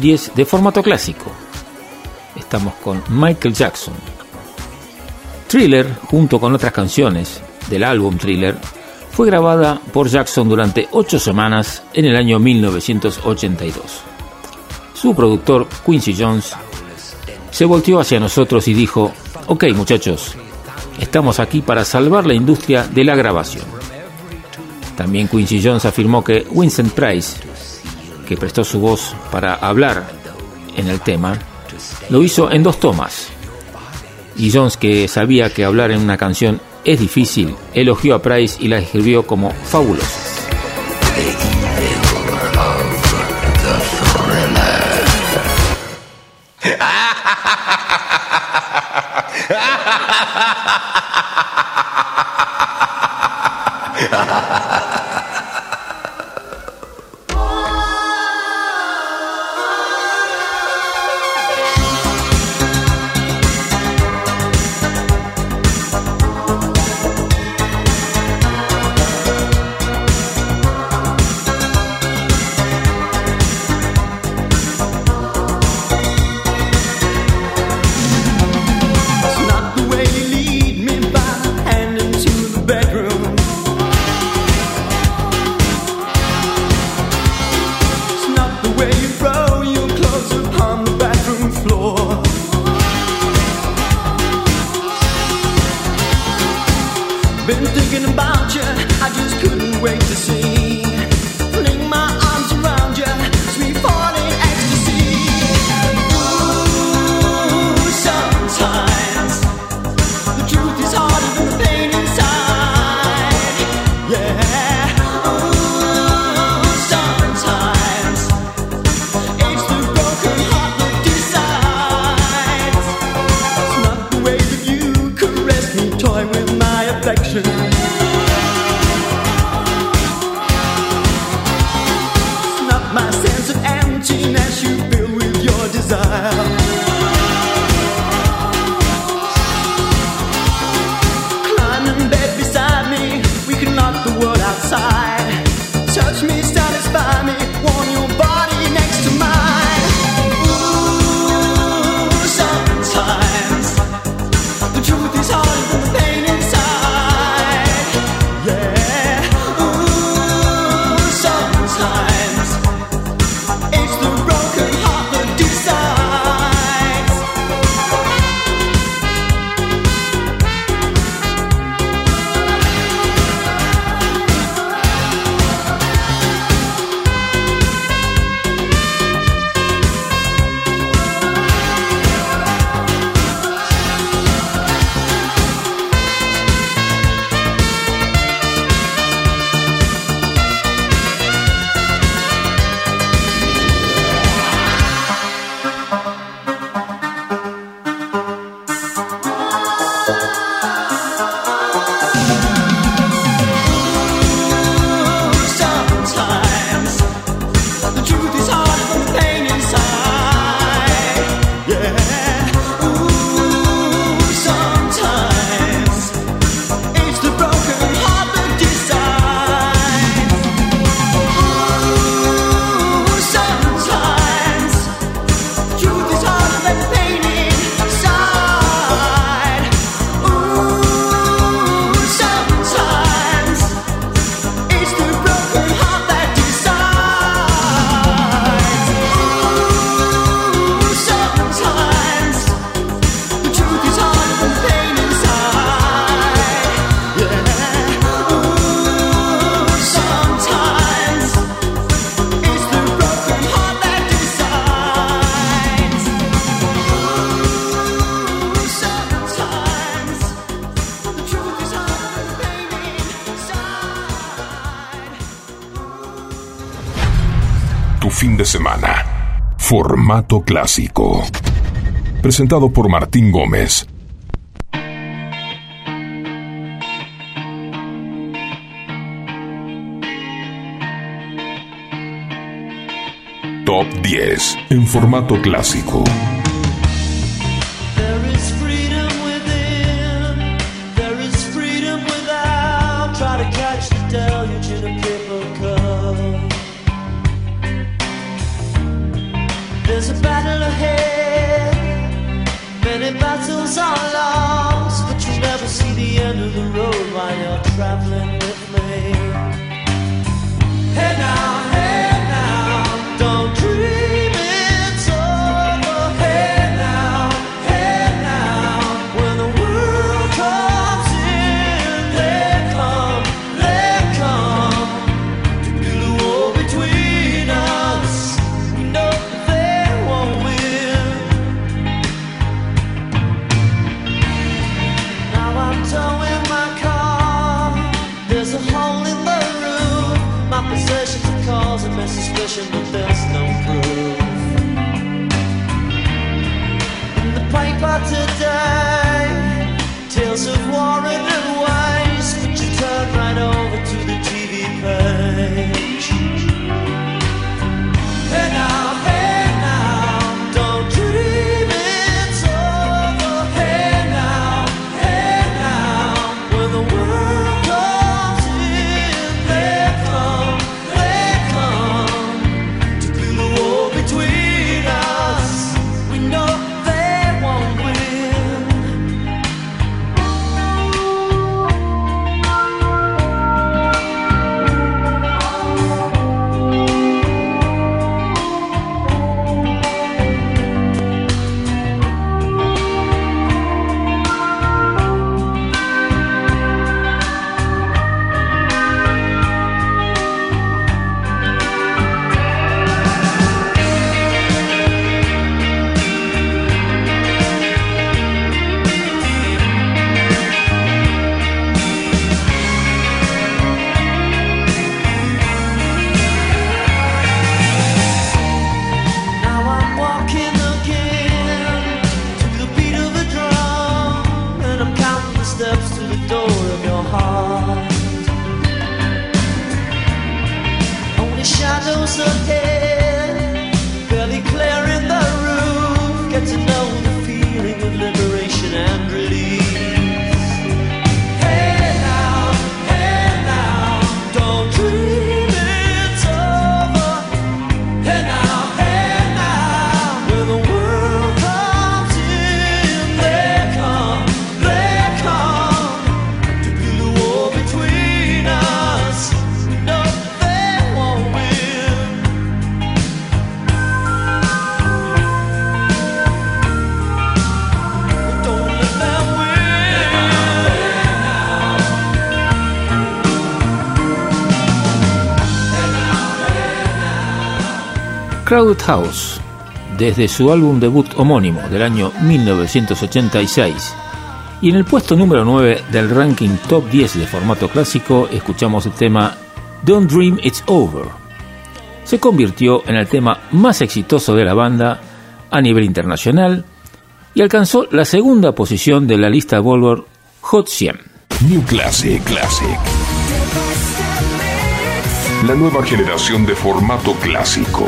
10 de formato clásico. Estamos con Michael Jackson. Thriller, junto con otras canciones del álbum Thriller, fue grabada por Jackson durante 8 semanas en el año 1982. Su productor, Quincy Jones, se volteó hacia nosotros y dijo, ok muchachos, estamos aquí para salvar la industria de la grabación. También Quincy Jones afirmó que Vincent Price que prestó su voz para hablar en el tema, lo hizo en dos tomas. Y Jones, que sabía que hablar en una canción es difícil, elogió a Price y la escribió como fabulosa. clásico. Presentado por Martín Gómez. Top 10 en formato clásico. Crowd House, desde su álbum debut homónimo del año 1986. Y en el puesto número 9 del ranking top 10 de formato clásico escuchamos el tema Don't Dream It's Over. Se convirtió en el tema más exitoso de la banda a nivel internacional y alcanzó la segunda posición de la lista Billboard Hot 100. New Classic Classic. La nueva generación de formato clásico.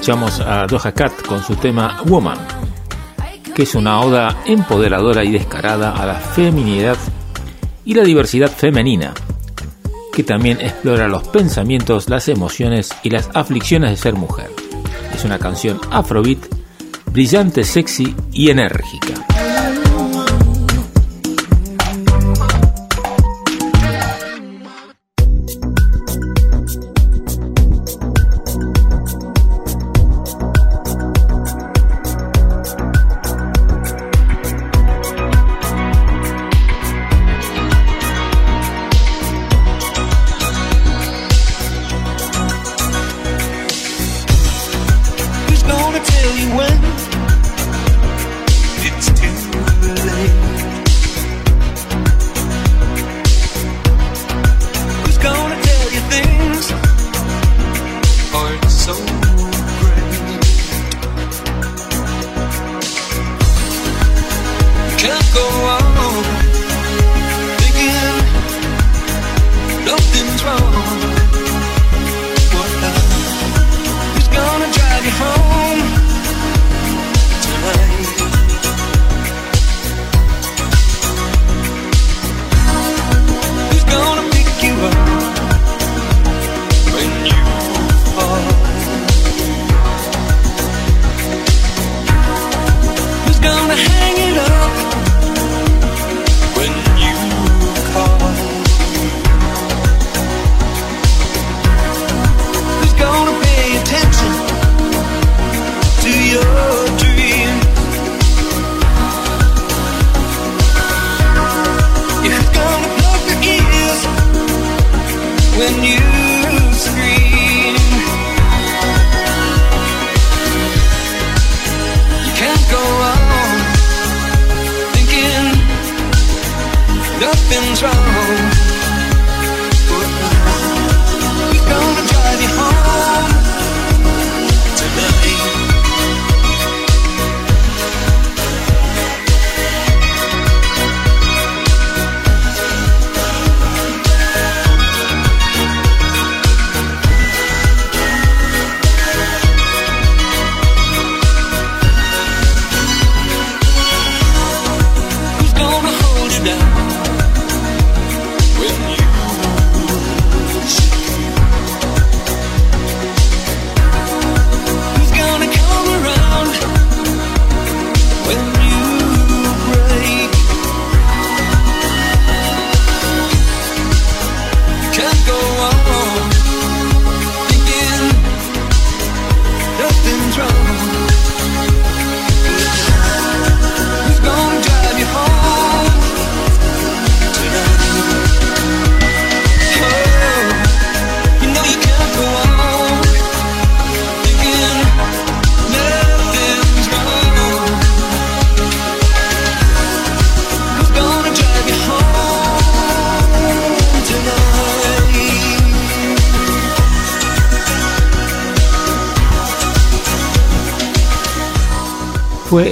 escuchamos a Doja Cat con su tema Woman, que es una oda empoderadora y descarada a la feminidad y la diversidad femenina, que también explora los pensamientos, las emociones y las aflicciones de ser mujer. Es una canción afrobeat, brillante, sexy y enérgica.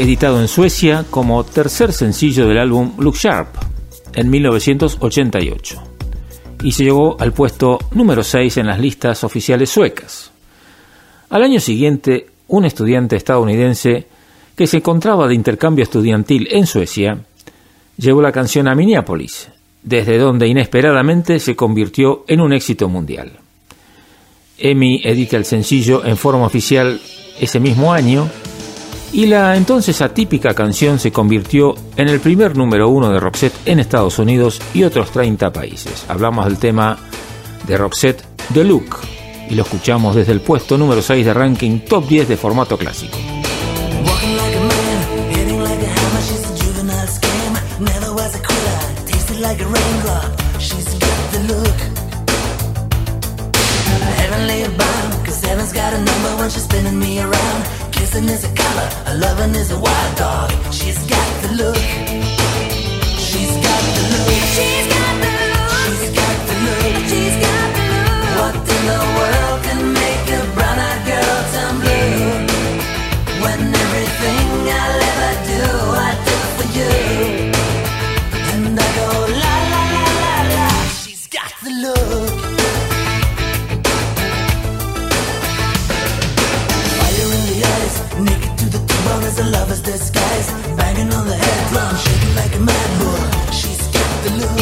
editado en Suecia como tercer sencillo del álbum Look Sharp en 1988 y se llegó al puesto número 6 en las listas oficiales suecas. Al año siguiente, un estudiante estadounidense que se encontraba de intercambio estudiantil en Suecia llevó la canción a Minneapolis, desde donde inesperadamente se convirtió en un éxito mundial. Emi edita el sencillo en forma oficial ese mismo año y la entonces atípica canción se convirtió en el primer número uno de Roxette en Estados Unidos y otros 30 países. Hablamos del tema de Roxette The Look y lo escuchamos desde el puesto número 6 de ranking top 10 de formato clásico. kissing is a color, a loving is a wild dog. She's got the look. She's got the look. Lover's disguise. Banging on the head drum, shaking like a mad bull. She's got the look.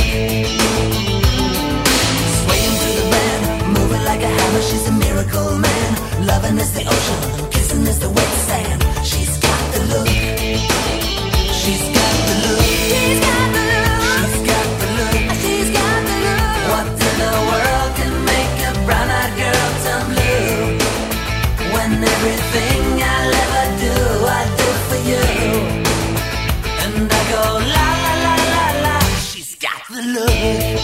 Swaying to the band, moving like a hammer. She's a miracle man. Loving is the ocean, kissing is the wet sand. She's got the look. She's got the look. She's got the look. She's got the look. She's got the look. What in the world can make a brown-eyed girl turn blue? When everything love.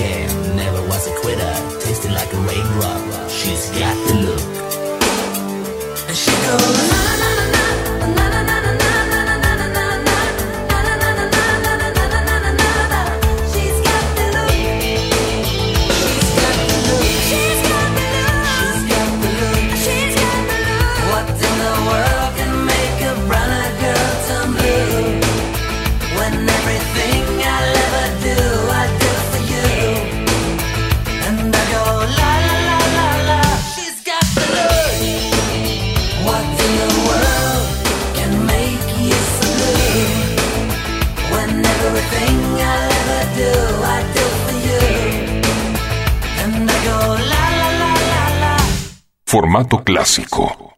Yeah. Formato clásico.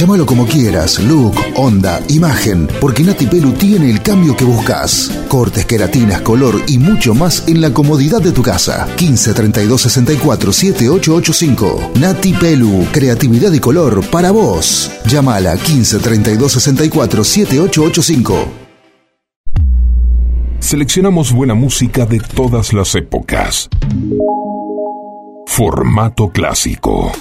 Llámalo como quieras, look, onda, imagen, porque Nati Pelu tiene el cambio que buscas. Cortes, queratinas, color y mucho más en la comodidad de tu casa. 15 32 64 7885. Nati Pelu, creatividad y color para vos. Llámala 15 32 64 7885. Seleccionamos buena música de todas las épocas. Formato clásico.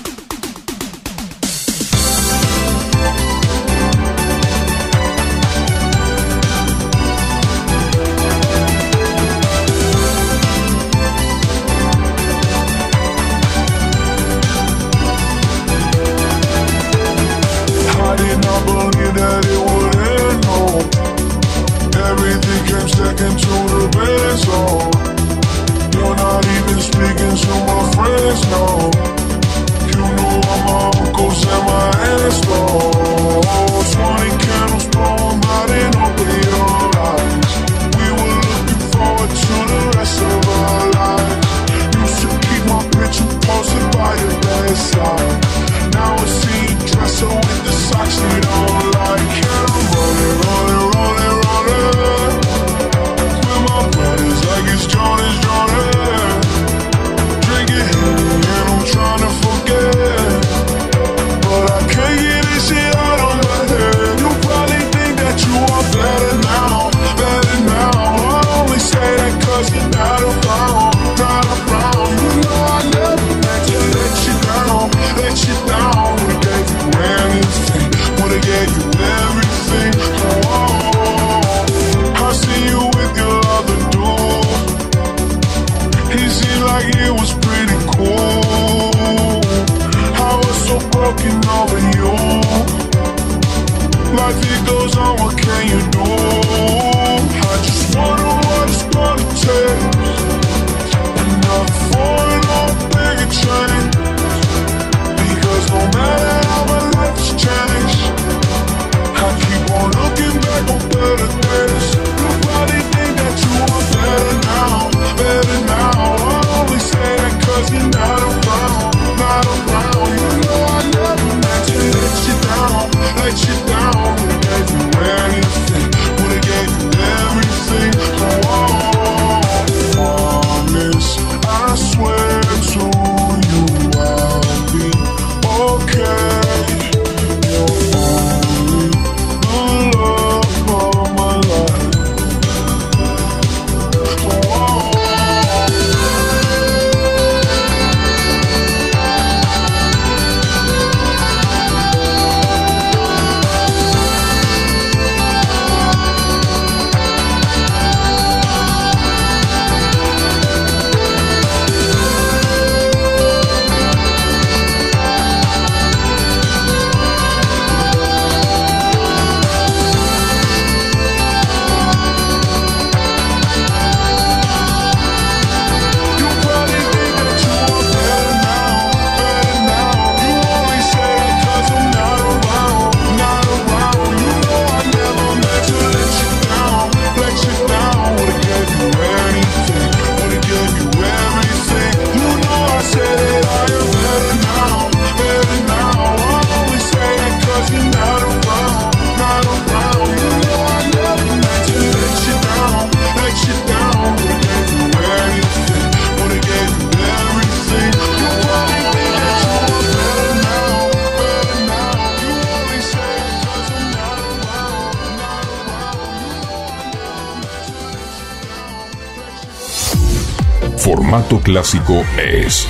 Clásico es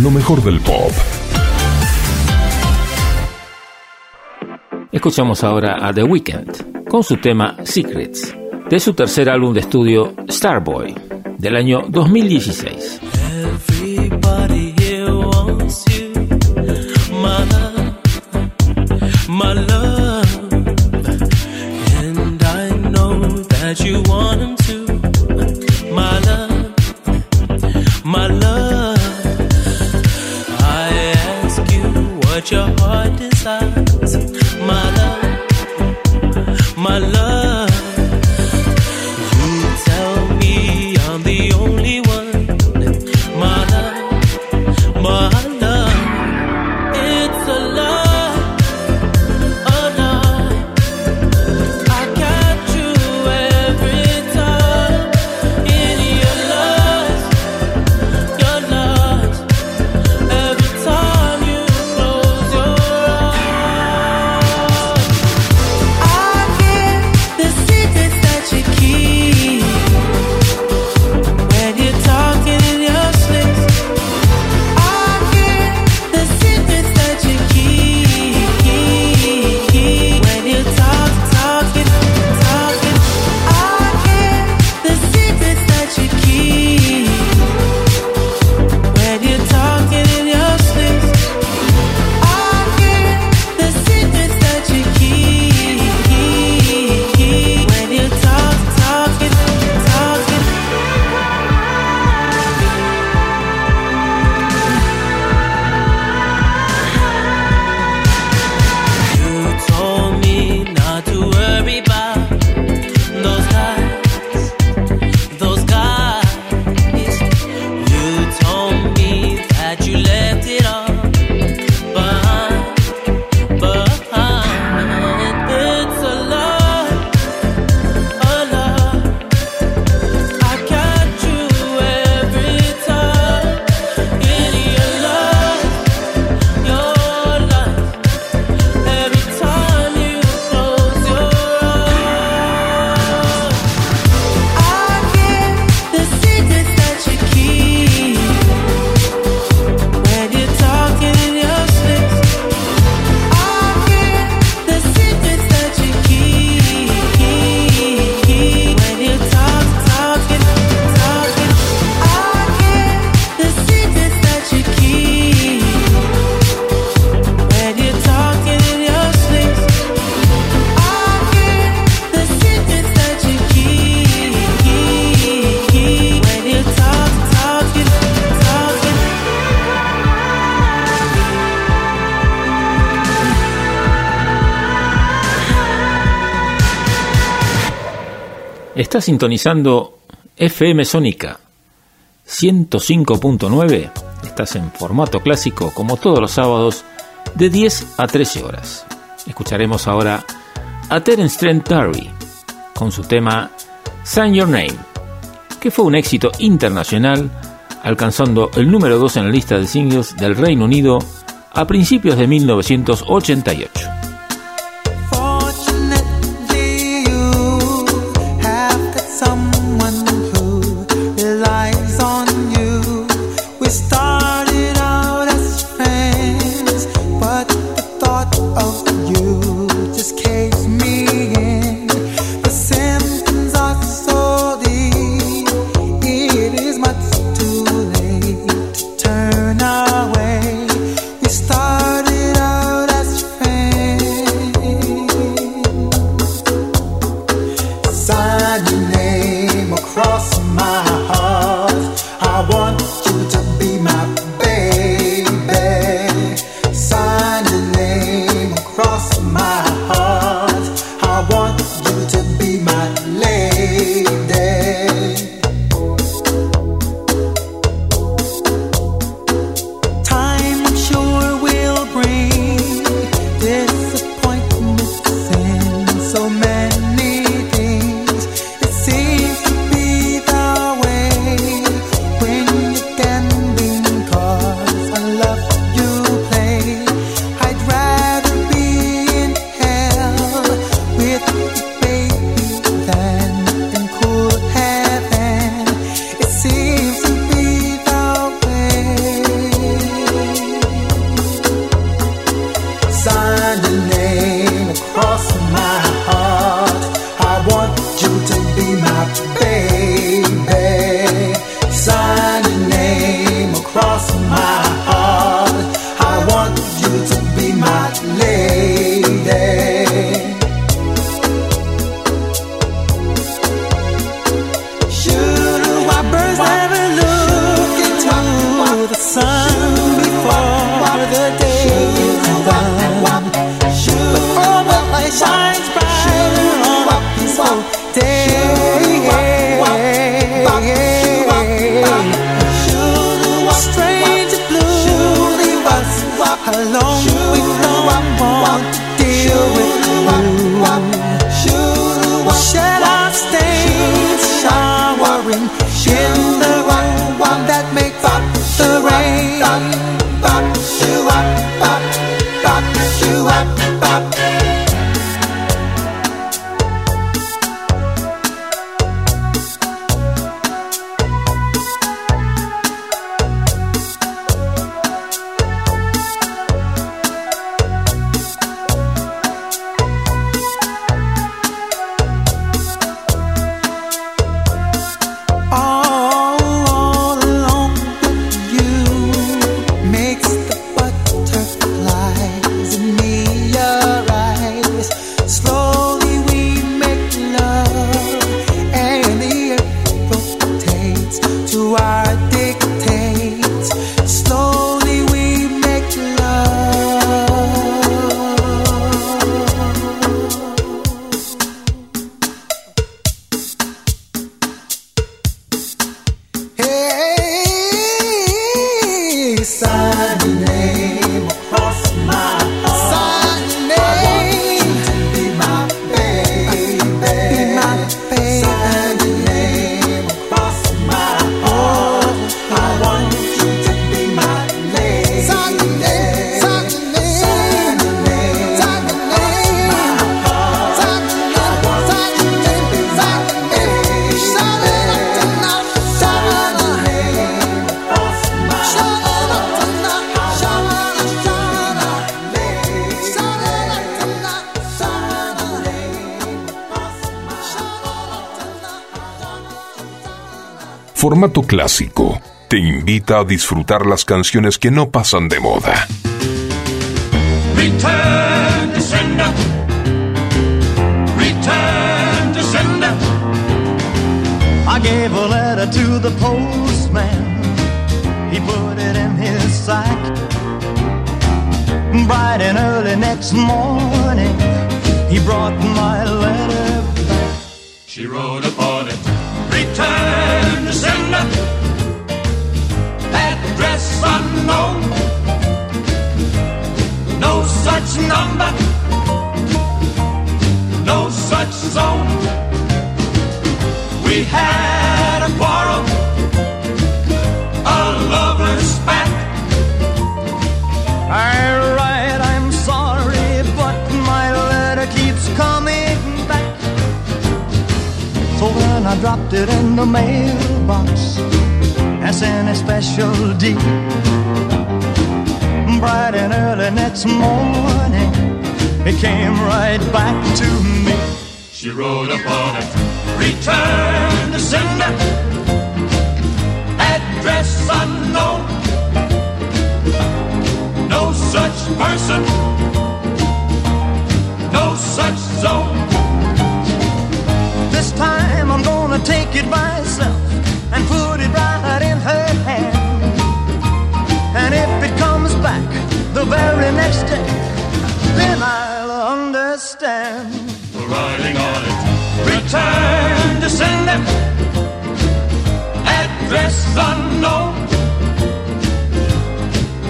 lo mejor del pop. Escuchamos ahora a The Weeknd con su tema Secrets de su tercer álbum de estudio Starboy del año 2016. Está sintonizando FM Sónica 105.9. Estás en formato clásico como todos los sábados de 10 a 13 horas. Escucharemos ahora a Terence Trent Darby con su tema Sign Your Name, que fue un éxito internacional alcanzando el número 2 en la lista de singles del Reino Unido a principios de 1988. ปั๊บปั๊บชื่อวัดปั๊บปั๊บชื่อวัดปั๊ clásico te invita a disfrutar las canciones que no pasan de moda. Return to sender. Return to sender. I gave a letter to the postman. He put it in his sack. Bright and early next morning, he brought my letter Unknown. No such number. No such zone. We had a quarrel. A lover's spat. I write, I'm sorry, but my letter keeps coming back. So when I dropped it in the mailbox, as in a special deed, bright and early next morning, it came right back to me. She wrote upon it. Return to sender. Address unknown. No such person. No such zone. This time I'm gonna take it myself put it right in her hand. And if it comes back the very next day, then I'll understand. Writing on it. Return to sender. Address unknown.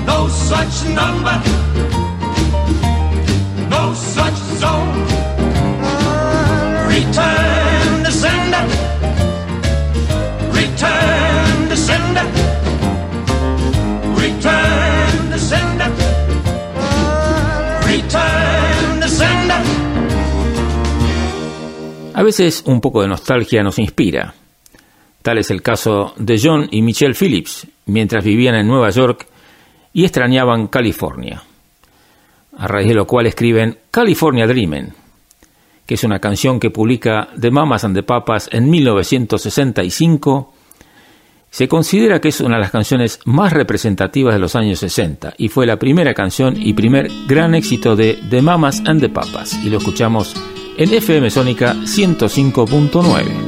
No such number. No such zone. Return veces un poco de nostalgia nos inspira. Tal es el caso de John y Michelle Phillips, mientras vivían en Nueva York y extrañaban California. A raíz de lo cual escriben California Dreamin', que es una canción que publica The Mamas and the Papas en 1965. Se considera que es una de las canciones más representativas de los años 60 y fue la primera canción y primer gran éxito de The Mamas and the Papas y lo escuchamos en FM Sónica 105.9.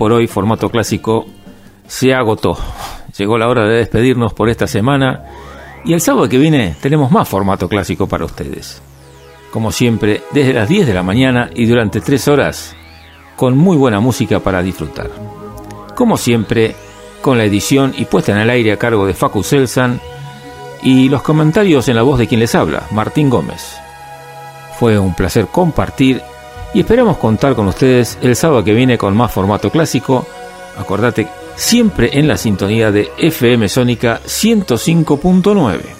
por hoy formato clásico se agotó. Llegó la hora de despedirnos por esta semana y el sábado que viene tenemos más formato clásico para ustedes. Como siempre, desde las 10 de la mañana y durante 3 horas, con muy buena música para disfrutar. Como siempre, con la edición y puesta en el aire a cargo de Facu Selsan y los comentarios en la voz de quien les habla, Martín Gómez. Fue un placer compartir y esperamos contar con ustedes el sábado que viene con más formato clásico. Acordate, siempre en la sintonía de FM Sónica 105.9.